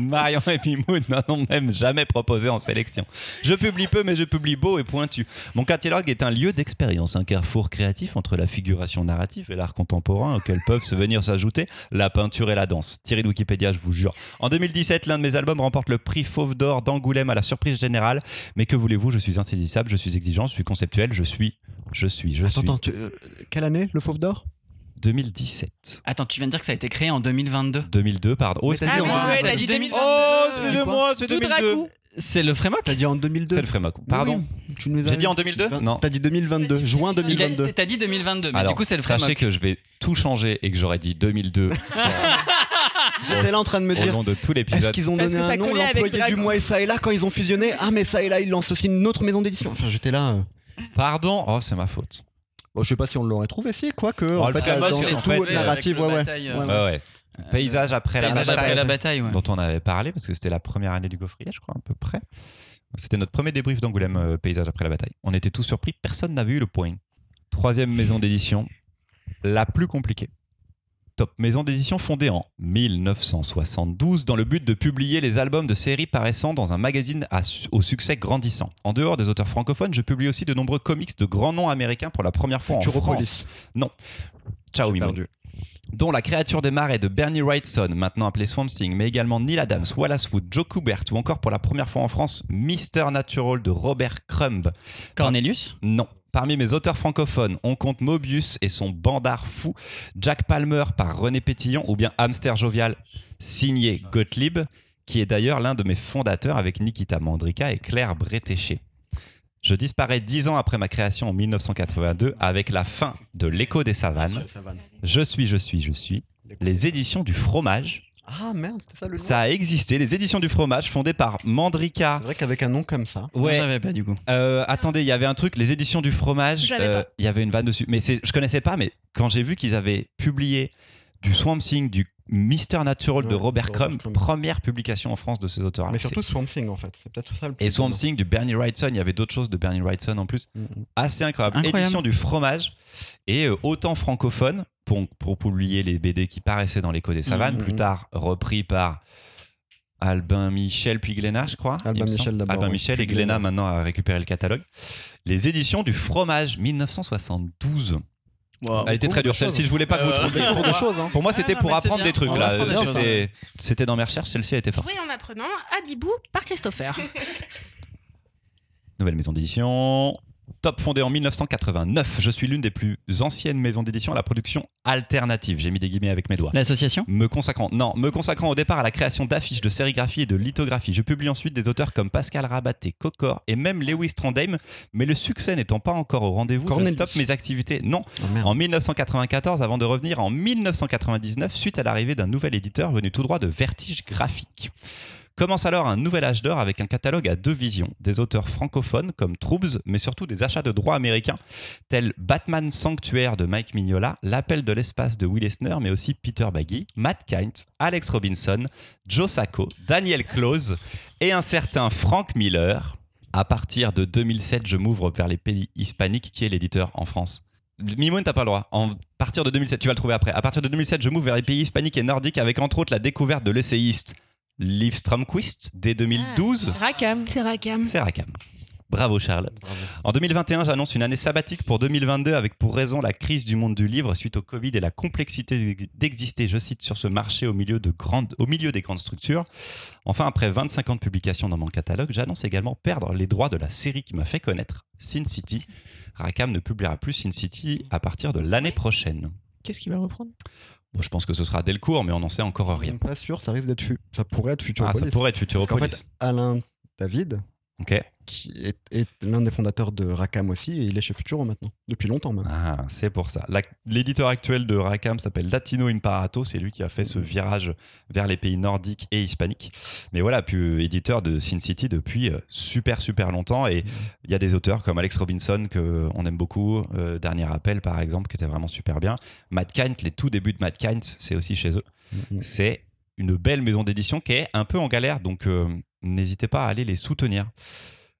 Marion et Mimoun n'en ont même jamais proposé en sélection. Je publie peu, mais je publie beau et pointu. Mon catalogue est un lieu d'expérience, un carrefour créatif entre la figuration narrative et l'art contemporain, auquel peuvent se venir s'ajouter la peinture et la danse. Tiré de Wikipédia, je vous jure. En 2017, l'un de mes albums remporte le prix Fauve d'Or d'Angoulême à la surprise générale. Mais que voulez-vous, je suis insaisissable, je suis exigeant, je suis conceptuel, je suis. Je suis, je suis. Attends, attends, tu- euh, quelle année le Fauve d'Or? 2017. Attends, tu viens de dire que ça a été créé en 2022. 2002, pardon. Oh, t'as dit Ah oui, ouais, dit 2022. Oh, excusez-moi, c'est Tout Dracou. C'est le Frémoc T'as dit en 2002 C'est le Frémoc. Pardon. Oui, tu nous as J'ai dit en 2002 Non. T'as dit 2022, juin Il a- 2022. T'as dit 2022, mais Alors, du coup, c'est le sachez Frémoc. que je vais tout changer et que j'aurais dit 2002 J'étais là en train de me au dire. long de tout Est-ce l'épisode. qu'ils ont donné un nom, l'employé du mois et ça et là quand ils ont fusionné Ah mais ça et là ils lancent aussi une autre maison d'édition. Enfin j'étais là. euh. Pardon Oh, c'est ma faute. Bon, je sais pas si on l'aurait trouvé si quoi que Oh, en le fait, dans en tout fait, narrative avec ouais le ouais. bataille, Ouais, euh, ouais. Ouais, ouais. Paysage après la Paysage bataille, après la bataille, ouais. dont on avait parlé parce que c'était la première année du Gaufrier, je crois, à peu près. C'était notre premier débrief d'Angoulême, euh, Paysage après la bataille. On était tous surpris, personne n'avait eu le point. Troisième maison d'édition, la plus compliquée. Top maison d'édition fondée en 1972 dans le but de publier les albums de séries paraissant dans un magazine à au succès grandissant. En dehors des auteurs francophones, je publie aussi de nombreux comics de grands noms américains pour la première fois en France. Futuropolis. Ciao, perdu. Dont la créature des marais de Bernie Wrightson, maintenant appelé Swamp Thing, mais également Neil Adams, Wallace Wood, Joe Kubert ou encore pour la première fois en France, Mr. Natural de Robert Crumb. Cornelius? Non. Parmi mes auteurs francophones, on compte Mobius et son bandard fou, Jack Palmer par René Pétillon ou bien Hamster Jovial signé Gottlieb, qui est d'ailleurs l'un de mes fondateurs avec Nikita Mandrika et Claire Bretéché. Je disparais dix ans après ma création en 1982 avec la fin de L'écho des savanes. Je suis, je suis, je suis. Les éditions du fromage. Ah merde, c'était ça le nom. Ça a existé, les éditions du fromage fondées par Mandrika. C'est vrai qu'avec un nom comme ça. Moi, j'avais pas du coup. Euh, attendez, il y avait un truc, les éditions du fromage. Euh, pas. Il y avait une vanne dessus. Mais je connaissais pas, mais quand j'ai vu qu'ils avaient publié du Swamp Thing, du Mister Natural de Ouais, Robert de Robert Crumb, Crumb. première publication en France de ces auteurs. Mais surtout Swamp Thing en fait. C'est peut-être ça le plus. Et Swamp. Thing du Bernie Wrightson, il y avait d'autres choses de Bernie Wrightson en plus. Mm, mm. Assez incroyable. Incroyable. Édition du fromage et euh, autant francophone pour, pour publier les BD qui paraissaient dans l'écho des savanes, Mhm. plus tard repris par Albin Michel puis Glénat, je crois. Albin. Michel d'abord, Albin oui, Michel et Glénat Glénat. maintenant a récupéré le catalogue. Les éditions du fromage 1972. Elle était très dure celle-ci, je voulais pas que vous Euh, trouviez Pour des choses, hein. Pour moi, c'était Ah, pour c'est apprendre des trucs là. C'était- dans mes recherches, celle-ci a été forte. Jouer en apprenant à Dibou par Christopher. Nouvelle maison d'édition. Top fondée en 1989. Je suis l'une des plus anciennes maisons d'édition à la production alternative. J'ai mis des guillemets avec mes doigts. L'association? Me consacrant, non, me consacrant au départ à la création d'affiches, de sérigraphie et de lithographie. Je publie ensuite des auteurs comme Pascal Rabaté, Cocor et même Lewis Trondheim. Mais le succès n'étant pas encore au rendez-vous, je stoppe mes activités. Non, Oh, en 1994 avant de revenir en 1999 suite à l'arrivée d'un nouvel éditeur venu tout droit de Vertige Graphique. Commence alors un nouvel âge d'or avec un catalogue à deux visions, des auteurs francophones comme Troubs, mais surtout des achats de droits américains tels Batman Sanctuaire de Mike Mignola, L'appel de l'espace de Will Eisner, mais aussi Peter Baggy, Matt Kint, Alex Robinson, Joe Sacco, Daniel Close et un certain Frank Miller. À partir de 2007, je m'ouvre vers les pays hispaniques, qui est l'éditeur en France? Mimoun, t'as pas le droit. En partir de 2007, tu vas le trouver après. À partir de 2007, je m'ouvre vers les pays hispaniques et nordiques avec entre autres la découverte de l'essayiste Liv Stromquist dès 2012. Rackham. C'est Rakam. C'est Rakam. Bravo Charlotte. En 2021, j'annonce une année sabbatique pour 2022 avec pour raison la crise du monde du livre suite au Covid et la complexité d'exister, je cite, sur ce marché au milieu, de grandes, au milieu des grandes structures. Enfin, après 25 ans de publication dans mon catalogue, j'annonce également perdre les droits de la série qui m'a fait connaître, Sin City. Rakam ne publiera plus Sin City à partir de l'année prochaine. Qu'est-ce qu'il va reprendre? Bon, je pense que ce sera Delcourt, mais on n'en sait encore rien. Pas sûr, ça risque d'être ça pourrait être Ah, Futuropolis. ça pourrait être Parce qu'en Futuropolis. fait, Alain David, Ok. Qui est, est l'un des fondateurs de Rackham aussi, et il est chez Futuro maintenant, depuis longtemps même. Ah, c'est pour ça. L'éditeur actuel de Rackham s'appelle Latino Imparato. C'est lui qui a fait ce virage vers les pays nordiques et hispaniques. Mais voilà, puis éditeur de Sin City depuis euh, super, super longtemps. Et il y a des auteurs comme Alex Robinson, qu'on aime beaucoup. euh, Dernier Appel, par exemple, qui était vraiment super bien. Matt Kint, les tout débuts de Matt Kint, c'est aussi chez eux. Mhm. C'est une belle maison d'édition qui est un peu en galère. Donc, euh, n'hésitez pas à aller les soutenir.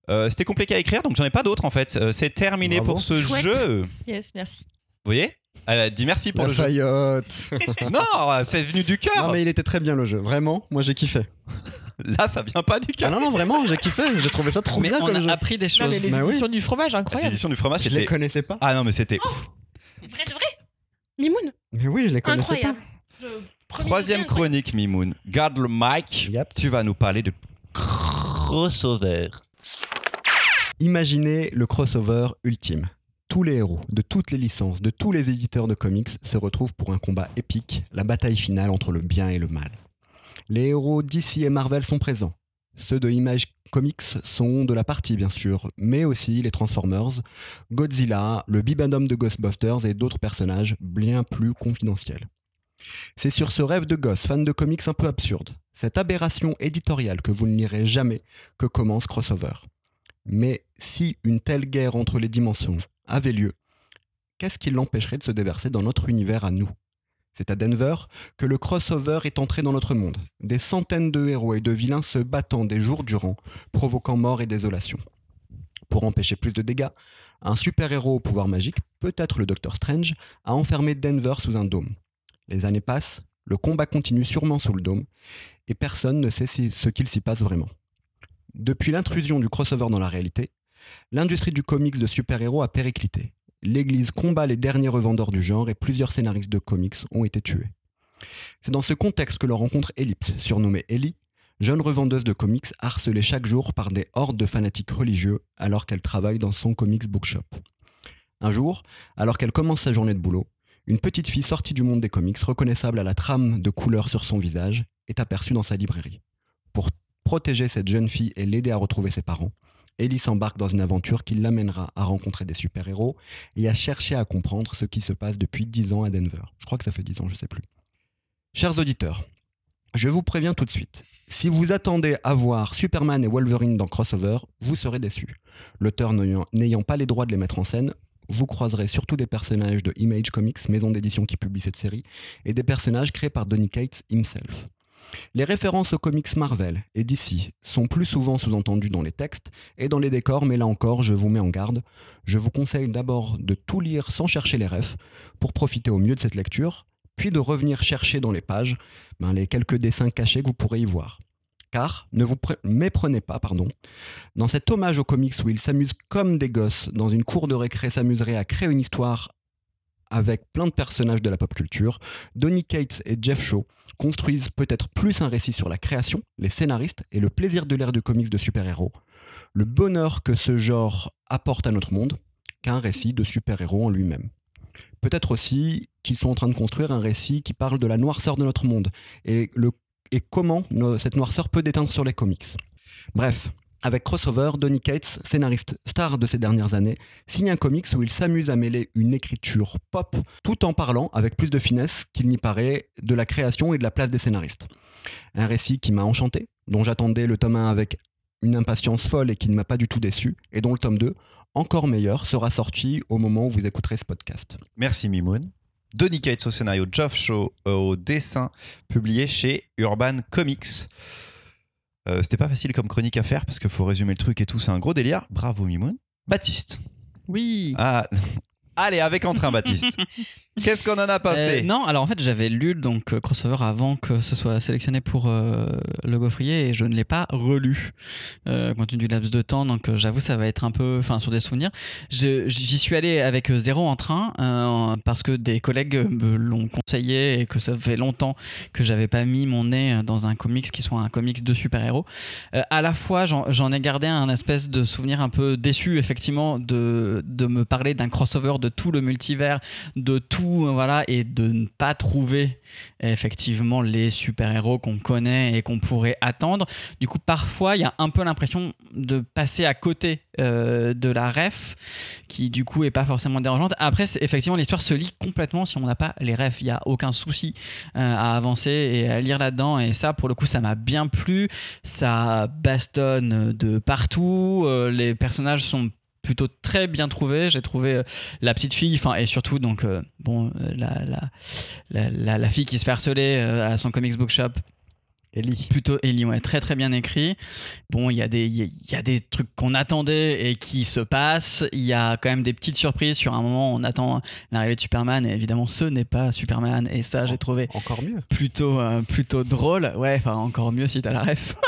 Euh, C'était compliqué à écrire, donc j'en ai pas d'autres en fait. Euh, c'est terminé Bravo. pour ce Chouette. jeu. Yes, merci. Vous voyez? Elle a dit merci pour La le jeu. Non, c'est venu du cœur. Non mais il était très bien le jeu, vraiment, moi j'ai kiffé. Là, ça vient pas du Ah cœur. non, non, vraiment, j'ai kiffé, j'ai trouvé ça trop Mais bien on comme a jeu. appris des Non, choses. mais les Bah oui. éditions du fromage, incroyable. édition du fromage, Je les connaissais pas. Ah non, mais c'était. ouf. Vrai de vrai? Mimoun. Mais oui, je les connaissais Incroyable. pas. Je- Troisième chronique, Mimoun. Garde le mic. Yep. Tu vas nous parler de crossover. Imaginez le crossover ultime. Tous les héros, de toutes les licences, de tous les éditeurs de comics se retrouvent pour un combat épique, la bataille finale entre le bien et le mal. Les héros DC et Marvel sont présents. Ceux de Image Comics sont de la partie, bien sûr, mais aussi les Transformers, Godzilla, le Bibendum de Ghostbusters et d'autres personnages bien plus confidentiels. C'est sur ce rêve de gosse, fan de comics un peu absurde, cette aberration éditoriale que vous ne lirez jamais, que commence Crossover. Mais si une telle guerre entre les dimensions avait lieu, qu'est-ce qui l'empêcherait de se déverser dans notre univers à nous? C'est à Denver que le crossover est entré dans notre monde, des centaines de héros et de vilains se battant des jours durant, provoquant mort et désolation. Pour empêcher plus de dégâts, un super-héros au pouvoir magique, peut-être le Docteur Strange, a enfermé Denver sous un dôme. Les années passent, le combat continue sûrement sous le dôme, et personne ne sait ce qu'il s'y passe vraiment. Depuis l'intrusion du crossover dans la réalité, l'industrie du comics de super-héros a périclité. l'Église combat les derniers revendeurs du genre et plusieurs scénaristes de comics ont été tués. C'est dans ce contexte que l'on rencontre Ellipse, surnommée Ellie, jeune revendeuse de comics harcelée chaque jour par des hordes de fanatiques religieux alors qu'elle travaille dans son comics bookshop. Un jour, alors qu'elle commence sa journée de boulot, une petite fille sortie du monde des comics, reconnaissable à la trame de couleurs sur son visage, est aperçue dans sa librairie. Pour protéger cette jeune fille et l'aider à retrouver ses parents, Ellie s'embarque dans une aventure qui l'amènera à rencontrer des super-héros et à chercher à comprendre ce qui se passe depuis 10 ans à Denver. Je crois que ça fait 10 ans, je sais plus. Chers auditeurs, je vous préviens tout de suite. Si vous attendez à voir Superman et Wolverine dans Crossover, vous serez déçus. L'auteur n'ayant- n'ayant pas les droits de les mettre en scène, vous croiserez surtout des personnages de Image Comics, maison d'édition qui publie cette série, et des personnages créés par Donny Cates himself. Les références aux comics Marvel et DC sont plus souvent sous-entendues dans les textes et dans les décors, mais là encore, je vous mets en garde. Je vous conseille d'abord de tout lire sans chercher les refs pour profiter au mieux de cette lecture, puis de revenir chercher dans les pages ben, les quelques dessins cachés que vous pourrez y voir. Car, ne vous pre- méprenez pas, pardon, dans cet hommage aux comics où ils s'amusent comme des gosses dans une cour de récré s'amuseraient à créer une histoire avec plein de personnages de la pop culture, Donny Cates et Jeff Shaw construisent peut-être plus un récit sur la création, les scénaristes et le plaisir de l'ère du comics de super-héros, le bonheur que ce genre apporte à notre monde, qu'un récit de super-héros en lui-même. Peut-être aussi qu'ils sont en train de construire un récit qui parle de la noirceur de notre monde et, comment cette noirceur peut déteindre sur les comics. Bref, avec Crossover, Donny Cates, scénariste star de ces dernières années, signe un comics où il s'amuse à mêler une écriture pop tout en parlant avec plus de finesse qu'il n'y paraît de la création et de la place des scénaristes. Un récit qui m'a enchanté, dont j'attendais le tome 1 avec une impatience folle et qui ne m'a pas du tout déçu, et dont le tome 2, encore meilleur, sera sorti au moment où vous écouterez ce podcast. Merci Mimoun. Donny Cates au scénario, Geoff Shaw euh, au dessin, publié chez Urban Comics. Euh, C'était pas facile comme chronique à faire parce qu'il faut résumer le truc et tout, c'est un gros délire. Bravo Mimoun. Baptiste. Oui. Ah, allez, avec entrain Baptiste. Qu'est-ce qu'on en a passé Euh, non, alors en fait, j'avais lu donc euh, Crossover avant que ce soit sélectionné pour euh, le gaufrier et je ne l'ai pas relu euh, compte tenu du laps de temps. Donc j'avoue, ça va être un peu, enfin, sur des souvenirs. J'y suis allé avec zéro entrain euh, parce que des collègues me l'ont conseillé et que ça fait longtemps que j'avais pas mis mon nez dans un comics qui soit un comics de super-héros. Euh, à la fois, j'en j'en ai gardé un espèce de souvenir un peu déçu, effectivement, de, de me parler d'un crossover de tout le multivers, de tout, euh, voilà, et de ne pas trouver effectivement les super-héros qu'on connaît et qu'on pourrait attendre. Du coup, parfois, il y a un peu l'impression de passer à côté euh, de la ref, qui du coup est pas forcément dérangeante. Après, effectivement, l'histoire se lit complètement si on n'a pas les refs. Il y a aucun souci euh, à avancer et à lire là-dedans. Et ça, pour le coup, ça m'a bien plu. Ça bastonne de partout. Les personnages sont plutôt très bien trouvés. J'ai trouvé euh, la petite fille, enfin et surtout donc euh, bon euh, la, la, la, la- la fille qui se fait harceler à son comics bookshop Ellie. plutôt Ellie, ouais, très très bien écrit. Bon, il y, a des- y a- il y a des trucs qu'on attendait et qui se passent. Il y a quand même des petites surprises. Sur un moment, on attend l'arrivée de Superman et évidemment, ce n'est pas Superman. Et ça, j'ai trouvé Encore mieux. plutôt, euh, plutôt drôle. Ouais, enfin, encore mieux si t'as la ref.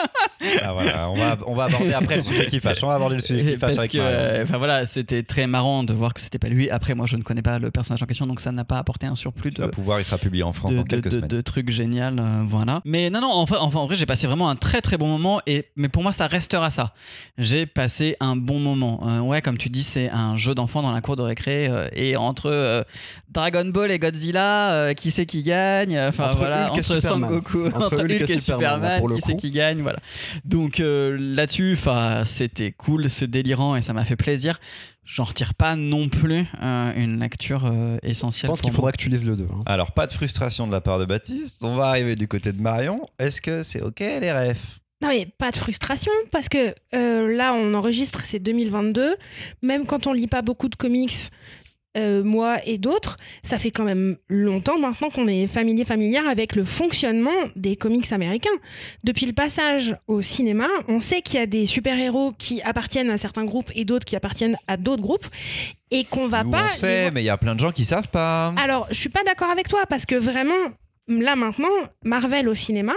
Ah, voilà, on, va, on va aborder après le sujet qui fâche. On va aborder le sujet qui fâche Parce avec que, euh, enfin voilà, c'était très marrant de voir que c'était pas lui. Après, moi, je ne connais pas le personnage en question, donc ça n'a pas apporté un surplus de, pouvoir, il sera publié en France de, dans quelques de- semaines. de trucs géniaux, euh, voilà. Mais non, non, enfin, enfin, en vrai, j'ai passé vraiment un très très bon moment. Et mais pour moi, ça restera ça. J'ai passé un bon moment. Euh, ouais, comme tu dis, c'est un jeu d'enfant dans la cour de récré euh, et entre euh, Dragon Ball et Godzilla, euh, qui c'est qui gagne Enfin Entre voilà, entre Superman. Sangoku, Entre entre, Hulk et Superman, là, Superman, pour le qui c'est qui gagne Voilà. Donc euh, là-dessus, enfin, c'était cool, c'est délirant et ça m'a fait plaisir. J'en retire pas non plus euh, une lecture euh, Je essentielle. pense pour qu'il faudra que tu lises le 2. Alors, pas de frustration de la part de Baptiste. On va arriver du côté de Marion. Est-ce que c'est OK, les refs? Non mais pas de frustration parce que euh, là on enregistre c'est 2022 même quand on lit pas beaucoup de comics euh, moi et d'autres ça fait quand même longtemps maintenant qu'on est familier familière avec le fonctionnement des comics américains depuis le passage au cinéma on sait qu'il y a des super héros qui appartiennent à certains groupes et d'autres qui appartiennent à d'autres groupes et qu'on va Nous, pas on sait, mais il y a plein de gens qui savent pas. alors, je suis pas d'accord avec toi parce que vraiment, là maintenant, Marvel au cinéma,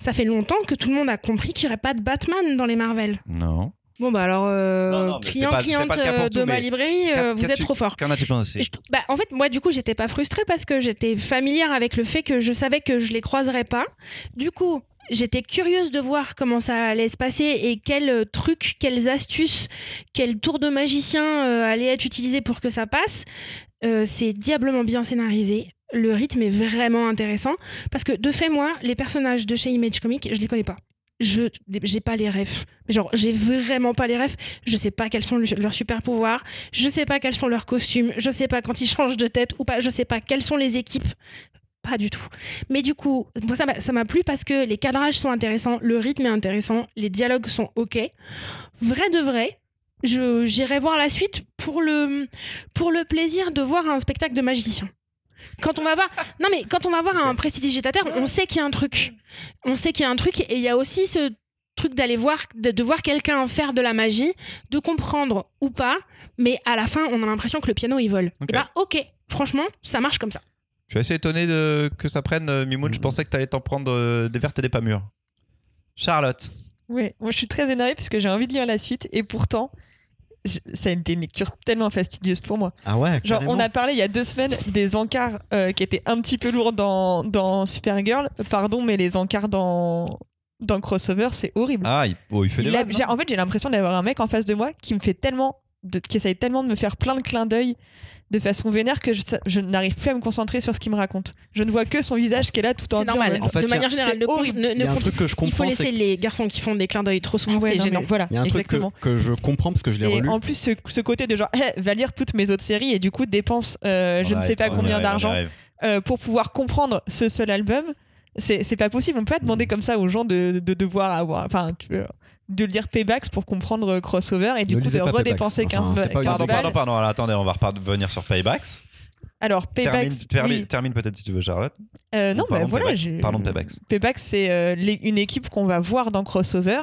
ça fait longtemps que tout le monde a compris qu'il n'y aurait pas de Batman dans les Marvel. Non. Bon, bah alors, euh, Non, non, client, pas- cliente euh, tout, de ma librairie, euh, vous êtes trop fort. Qu'en as-tu pensé Je- bah, en fait, moi, du coup, j'étais pas frustrée parce que j'étais familière avec le fait que je savais que je les croiserais pas. Du coup, j'étais curieuse de voir comment ça allait se passer et quels trucs, quelles astuces, quels tours de magicien euh, allaient être utilisés pour que ça passe. C'est diablement bien scénarisé. Le rythme est vraiment intéressant parce que de fait, moi, les personnages de chez Image Comics, je les connais pas. Je j'ai pas les refs. Genre, j'ai vraiment pas les refs. Je sais pas quels sont le- leurs super pouvoirs. Je sais pas quels sont leurs costumes. Je sais pas quand ils changent de tête ou pas. Je sais pas quelles sont les équipes. Pas du tout. Mais du coup, moi, ça m'a- plu parce que les cadrages sont intéressants, le rythme est intéressant, les dialogues sont ok. Vrai de vrai, j'irai voir la suite pour le pour le plaisir de voir un spectacle de magicien. Quand on va voir, non mais quand on va voir un prestidigitateur, on sait qu'il y a un truc. On sait qu'il y a un truc et il y a aussi ce truc d'aller voir, de, de voir quelqu'un faire de la magie, de comprendre ou pas, mais à la fin, on a l'impression que le piano il vole. Et bah ok, franchement, ça marche comme ça. Je suis assez étonné de... que ça prenne euh, Mimoun. Je pensais que t'allais t'en prendre euh, des vertes et des pas mûres. Charlotte. Ouais, moi je suis très énervée parce que j'ai envie de lire la suite et pourtant ça a été une lecture tellement fastidieuse pour moi. Ah ouais, Genre on a parlé il y a deux semaines des encarts euh, qui étaient un petit peu lourds dans, dans Supergirl. Pardon, mais les encarts dans, dans Crossover, c'est horrible. Ah, il, oh, il fait des Il a- vannes, j'ai- non en fait, j'ai l'impression d'avoir un mec en face de moi qui me fait tellement, de, qui essaye tellement de me faire plein de clins d'œil de façon vénère que je, je n'arrive plus à me concentrer sur ce qu'il me raconte. Je ne vois que son visage qui est là tout en C'est normal. En fait, de a- manière générale, c'est ne, ne- Il ne compte- que je il faut comprends, laisser les garçons qui font des clins d'œil trop souvent, Ah ouais, c'est gênant. voilà, il y a un truc que, exactement. que je comprends parce que je l'ai Et relu. en plus, ce, ce côté de genre, Eh, va lire toutes mes autres séries et du coup dépense euh, je On ne sais pas combien d'argent euh, pour pouvoir comprendre ce seul album, c'est c'est pas possible. On peut pas demander comme ça aux gens de, de devoir avoir, enfin, tu vois, de lire Paybacks pour comprendre euh, Crossover et du Ne coup de redépenser Paybacks. 15, Enfin, ba- c'est pas une 15 Pardon, balles. pardon, pardon. Alors, attendez, on va revenir sur Paybacks. Alors Paybacks, Termine, termine, oui. termine peut-être si tu veux, Charlotte. Euh, non, bah voilà, Paybacks. j'ai- Pardon, Paybacks. Paybacks, c'est euh, une équipe qu'on va voir dans Crossover.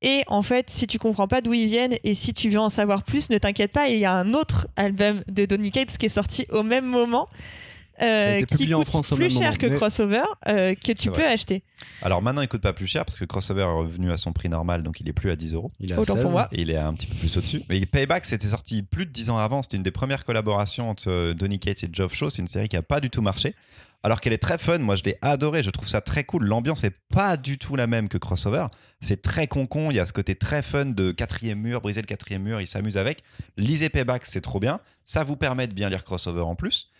Et en fait, si tu comprends pas d'où ils viennent et si tu veux en savoir plus, ne t'inquiète pas, il y a un autre album de Donny Cates qui est sorti au même moment. Euh, Qui en coûte France plus cher moment, que mais- Crossover, euh, que tu peux vrai. acheter. Alors maintenant, il coûte pas plus cher parce que Crossover est revenu à son prix normal, donc il est plus à 10 euros. Il est à Autant pour 16. moi. Et il est un petit peu plus au-dessus. Mais Payback, c'était sorti plus de 10 ans avant. C'était une des premières collaborations entre euh, Donny Cates et Geoff Shaw. C'est une série qui a pas du tout marché. Alors qu'elle est très fun. Moi, je l'ai adoré. Je trouve ça très cool. L'ambiance est pas du tout la même que Crossover. C'est très concon. Il y a ce côté très fun de quatrième mur, briser le quatrième mur. Il s'amuse avec. Lisez Payback, c'est trop bien. Ça vous permet de bien lire Crossover en plus.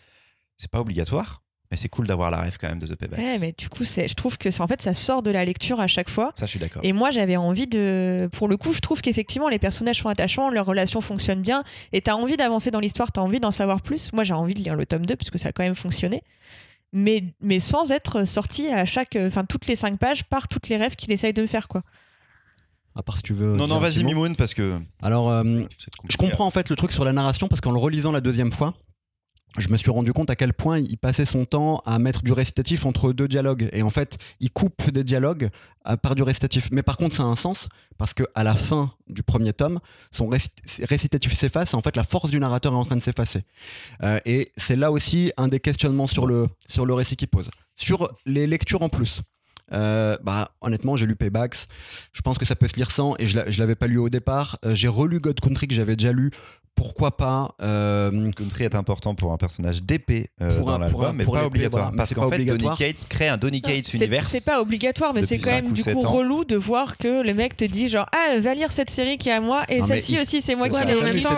C'est pas obligatoire. Mais c'est cool d'avoir la rêve quand même de The Payback. Ouais, mais du coup, c'est- je trouve que c'est- en fait, ça sort de la lecture à chaque fois. Ça, je suis d'accord. Et moi, j'avais envie de. Pour le coup, je trouve qu'effectivement, les personnages sont attachants, leurs relations fonctionnent bien, et t'as envie d'avancer dans l'histoire, t'as envie d'en savoir plus. Moi, j'ai envie de lire le tome 2, puisque ça a quand même fonctionné. Mais, mais sans être sorti à chaque. Enfin, toutes les cinq pages par toutes les rêves qu'il essaye de me faire, quoi. À part si tu veux. Non, non, vas-y. Mimoun, parce que. Alors, euh, je comprends en fait le truc sur la narration parce qu'en le relisant la deuxième fois, je me suis rendu compte à quel point il passait son temps à mettre du récitatif entre deux dialogues. Et en fait, il coupe des dialogues à- par du récitatif. Mais par contre, ça a un sens parce que à la fin du premier tome, son récit- récitatif s'efface et en fait, la force du narrateur est en train de s'effacer. Euh, et c'est là aussi un des questionnements sur le, sur le récit qu'il pose. Sur les lectures en plus. Euh, bah, honnêtement, j'ai lu Paybacks. Je pense que ça peut se lire sans, et je je l'avais pas lu au départ. Euh, j'ai relu God Country que j'avais déjà lu. Pourquoi pas euh, Country est important pour un personnage d'épée euh, Pour dans l'album, un- mais pour pas obligatoire. voilà. Mais Parce qu'en fait, Donny. Cates crée un Donny Cates C'est- univers. C'est pas obligatoire, mais c'est quand même du coup ans. relou de voir que le mec te dit genre ah va lire cette série qui est à moi et celle-ci aussi c'est moi qui l'ai en même temps,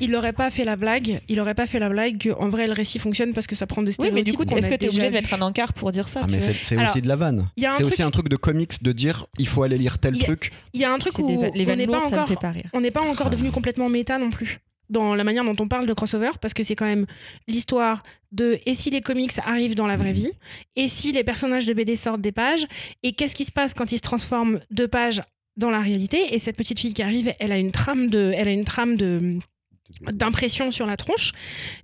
il aurait, pas fait la blague. Il aurait pas fait la blague qu'en vrai le récit fonctionne parce que ça prend des Oui, stéréotypes. mais du coup, est-ce que t'es obligé de mettre un encart pour dire ça Ah, c'est aussi de la vanne. Il y a un C'est truc- aussi un truc de comics de dire il faut aller lire tel Il y a- truc. Il y a un truc C'est où des on n'est pas lourdes, ça me encore fait pas rire. on n'est pas encore devenu complètement méta non plus dans la manière dont on parle de crossover parce que c'est quand même l'histoire de et si les comics arrivent dans la vraie vie et si les personnages de BD sortent des pages et qu'est-ce qui se passe quand ils se transforment de pages dans la réalité et cette petite fille qui arrive elle a une trame de elle a une trame de d'impression sur la tronche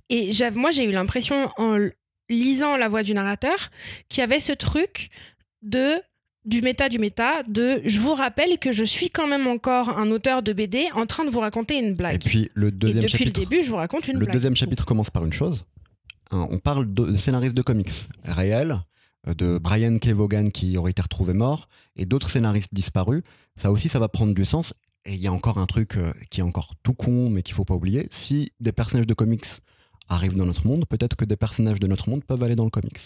et j'av- moi j'ai eu l'impression en l- lisant la voix du narrateur qu'il y avait ce truc de du méta du méta de je vous rappelle que je suis quand même encore un auteur de BD en train de vous raconter une Et blague. puis le Et deuxième depuis chapitre. le début, je vous raconte une le blague. deuxième chapitre commence par une chose. Hein, on parle de scénaristes de comics réels, euh, de Brian K. Vaughan qui aurait été retrouvé mort, et d'autres scénaristes disparus. Ça aussi, ça va prendre du sens. Et il y a encore un truc euh, qui est encore tout con, mais qu'il faut pas oublier. Si des personnages de comics arrivent dans notre monde, peut-être que des personnages de notre monde peuvent aller dans le comics.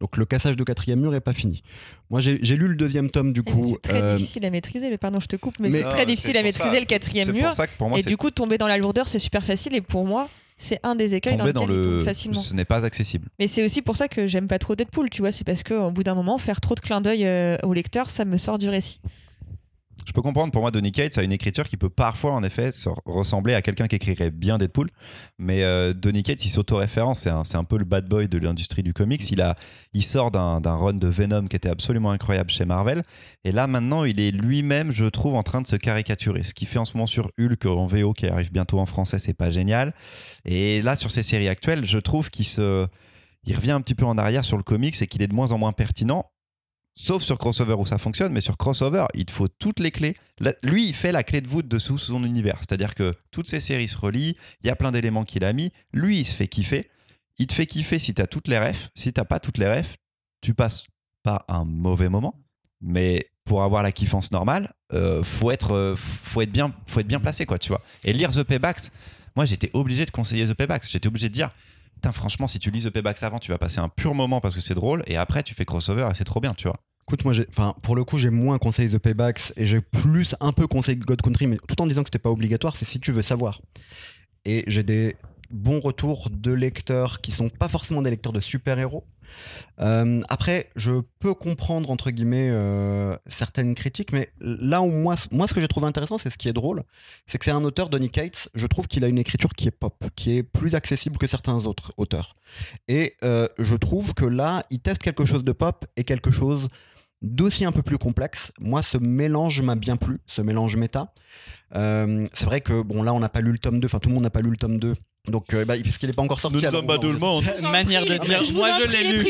Donc le cassage de quatrième mur est pas fini. Moi, j'ai lu le deuxième tome du Et coup. C'est très euh, difficile à maîtriser, mais pardon, je te coupe, mais, mais- c'est très mais difficile à maîtriser ça- le quatrième mur. pour ça que pour moi, Et du coup, tomber dans la lourdeur, c'est super facile. Et pour moi, c'est un des écueils dans tomber lequel dans il tombe le. facilement. Ce n'est pas accessible. Mais c'est aussi pour ça que j'aime pas trop Deadpool, tu vois. C'est parce qu'au bout d'un moment, faire trop de clins d'œil euh, au lecteur, ça me sort du récit. Je peux comprendre, pour moi, Donny Cates a une écriture qui peut parfois, en effet, se ressembler à quelqu'un qui écrirait bien Deadpool. Mais euh, Donny Cates, il s'auto-référence. C'est un, un peu le bad boy de l'industrie du comics. Il, a, il sort d'un run de Venom qui était absolument incroyable chez Marvel. Et là, maintenant, il est lui-même, je trouve, en train de se caricaturer. Ce qu'il fait en ce moment sur Hulk en VO, qui arrive bientôt en français, c'est pas génial. Et là, sur ces séries actuelles, je trouve qu'il se. Il revient un petit peu en arrière sur le comics et qu'il est de moins en moins pertinent. Sauf sur crossover où ça fonctionne, mais sur crossover, il te faut toutes les clés. Lui, il fait la clé de voûte de sous son univers. C'est-à-dire que toutes ces séries se relient, il y a plein d'éléments qu'il a mis. Lui, il se fait kiffer. Il te fait kiffer si tu as toutes les refs. Si t'as pas toutes les refs, tu passes pas un mauvais moment. Mais pour avoir la kiffance normale, euh, faut, être, euh, faut, être bien, faut être bien placé, quoi, tu vois. Et lire The Paybacks, moi, j'étais obligé de conseiller The Paybacks. J'étais obligé de dire, franchement, si tu lis The Paybacks avant, tu vas passer un pur moment parce que c'est drôle. Et après, tu fais crossover et c'est trop bien, tu vois. Écoute, moi, enfin, pour le coup, j'ai moins conseillé The Paybacks et j'ai plus un peu conseillé God Country, mais tout en disant que c'était pas obligatoire, c'est si tu veux savoir. Et j'ai des bons retours de lecteurs qui sont pas forcément des lecteurs de super-héros. Euh, après, je peux comprendre, entre guillemets, euh, certaines critiques, mais là où moi, moi ce que j'ai trouvé intéressant, c'est ce qui est drôle, c'est que c'est un auteur, Donny Cates, je trouve qu'il a une écriture qui est pop, qui est plus accessible que certains autres auteurs. Et euh, je trouve que là, il teste quelque chose de pop et quelque chose d'aussi un peu plus complexe. Moi, ce mélange m'a bien plu, ce mélange méta. C'est vrai que, bon, là, on n'a pas lu le tome 2, enfin, tout le monde n'a pas lu le tome 2. Donc, euh, bah, puisqu'il n'est pas encore sorti. Nous sommes pas tout le monde. Manière de dire, je moi, je l'ai lu.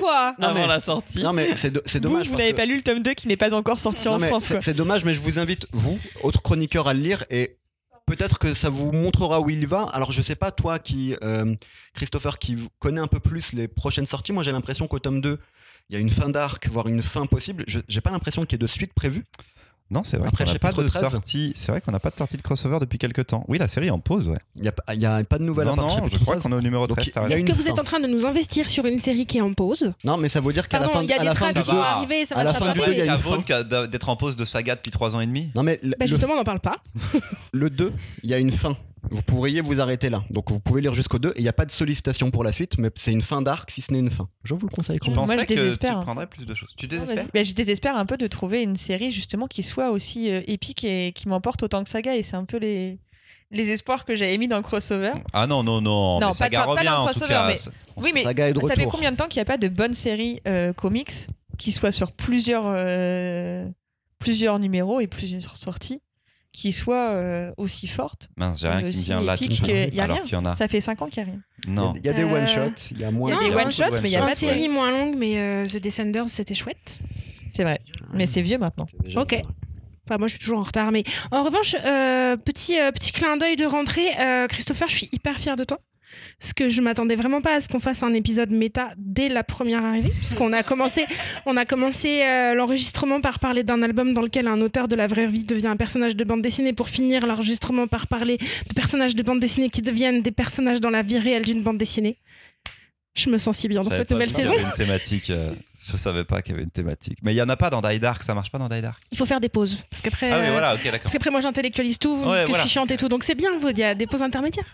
quoi. Non, avant mais- la sortie. Non, mais c'est do- c'est Vous, dommage. vous parce n'avez que- pas lu le tome 2 qui n'est pas encore sorti Non, en mais France. c'est- Quoi. C'est dommage, mais je vous invite, vous, autres chroniqueurs, à le lire et peut-être que ça vous montrera où il va. Alors, je sais pas, toi qui, euh, Christopher, qui v- connais un peu plus les prochaines sorties, moi j'ai l'impression qu'au tome 2, il y a une fin d'arc, voire une fin possible. Je- J'ai pas l'impression qu'il y ait de suite prévue. Non, c'est vrai Après qu'on n'a pas de 13. sortie. C'est vrai qu'on n'a pas de sortie de crossover depuis quelques temps. Oui, la série est en pause, ouais. Il n'y a, pas- il y a pas de nouvelles non, à non, je crois 13. qu'on est au numéro Donc, 13. t'as il y a raison. Est-ce une que vous êtes en train de nous investir sur une série qui est en pause? Non, mais ça veut dire qu'à la fin, il y a à des la du qui deux- vont arriver, ça à va la se fin du rattraper. deux, il y a une Cavone fin. qui a d'a- d'être en pause de saga depuis 3 ans et demi. Non, mais le, Bah le- justement, on n'en parle pas. le 2, il y a une fin. Vous pourriez vous arrêter là. Donc vous pouvez lire jusqu'au 2 et il n'y a pas de sollicitation pour la suite, mais c'est une fin d'arc si ce n'est une fin. Je vous le conseille quand Je Moi, même. je pensais que tu désespère, hein. prendrais plus de choses. Tu désespères. Bah, je désespère un peu de trouver une série justement qui soit aussi euh, épique et qui m'emporte autant que Saga et c'est un peu les les espoirs que j'avais mis dans le crossover. Ah non, non, non. Non, mais pas Saga pas revient dans le en tout cas. mais- Oui, mais Saga est de ça fait combien de temps qu'il n'y a pas de bonne série euh, comics qui soit sur plusieurs euh, plusieurs numéros et plusieurs sorties qui soient euh, aussi fortes Mince, j'ai rien qui me vient là tout de suite. que- y a Alors rien. qu'il y en a. Ça fait 5 ans qu'il n'y a rien. Non. Il y a des Euh, one-shots, il y a moins il y a des one-shots, mais il y a pas de série moins longue, mais euh, The Descenders, c'était chouette. C'est vrai. Mais c'est vieux maintenant. Ok. Enfin, moi, je suis toujours en retard. Mais en revanche, euh, petit, euh, petit clin d'œil de rentrée. euh, Christopher, je suis hyper fière de toi. Parce que je m'attendais vraiment pas à ce qu'on fasse un épisode méta dès la première arrivée. Puisqu'on a commencé, on a commencé euh, l'enregistrement par parler d'un album dans lequel un auteur de la vraie vie devient un personnage de bande dessinée pour finir l'enregistrement par parler de personnages de bande dessinée qui deviennent des personnages dans la vie réelle d'une bande dessinée. Je me sens si bien dans cette nouvelle y saison. avait une thématique. euh, je savais pas qu'il y avait une thématique. Mais il y en a pas dans Die Dark. Ça marche pas dans Die Dark? Il faut faire des pauses. Parce qu'après. Ah oui, voilà, ok, d'accord. Parce qu'après, moi, j'intellectualise tout, Ouais, que voilà. je suis chiante et tout. Donc, c'est bien, vous, il y a des pauses intermédiaires.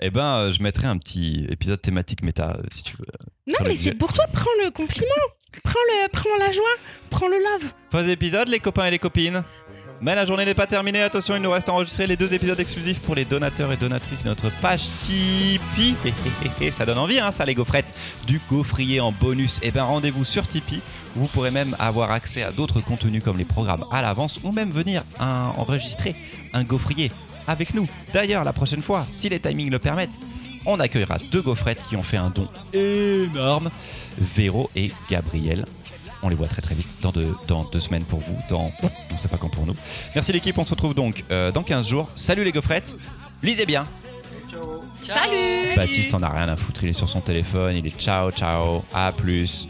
Eh ben, euh, je mettrai un petit épisode thématique méta, euh, si tu veux. Non, Sur mais c'est pour toi, prends le compliment. Prends, le, prends la joie. Prends le love. Pas d'épisode, les copains et les copines. Mais la journée n'est pas terminée. Attention, il nous reste à enregistrer les deux épisodes exclusifs pour les donateurs et donatrices de notre page Tipeee. Hé, hé, hé, hé, ça donne envie, hein, ça, les gaufrettes. Du gaufrier en bonus. Et ben, rendez-vous sur Tipeee. Vous pourrez même avoir accès à d'autres contenus comme les programmes à l'avance ou même venir un- enregistrer un gaufrier avec nous. D'ailleurs, la prochaine fois, si les timings le permettent, on accueillera deux gaufrettes qui ont fait un don énorme. Véro et Gabriel. On les voit très très vite dans deux, dans deux semaines pour vous, dans on ne sait pas quand pour nous. Merci l'équipe, on se retrouve donc euh, dans 15 jours. Salut les gaufrettes, lisez bien. Salut Baptiste en a rien à foutre, il est sur son téléphone, il est ciao ciao, à plus.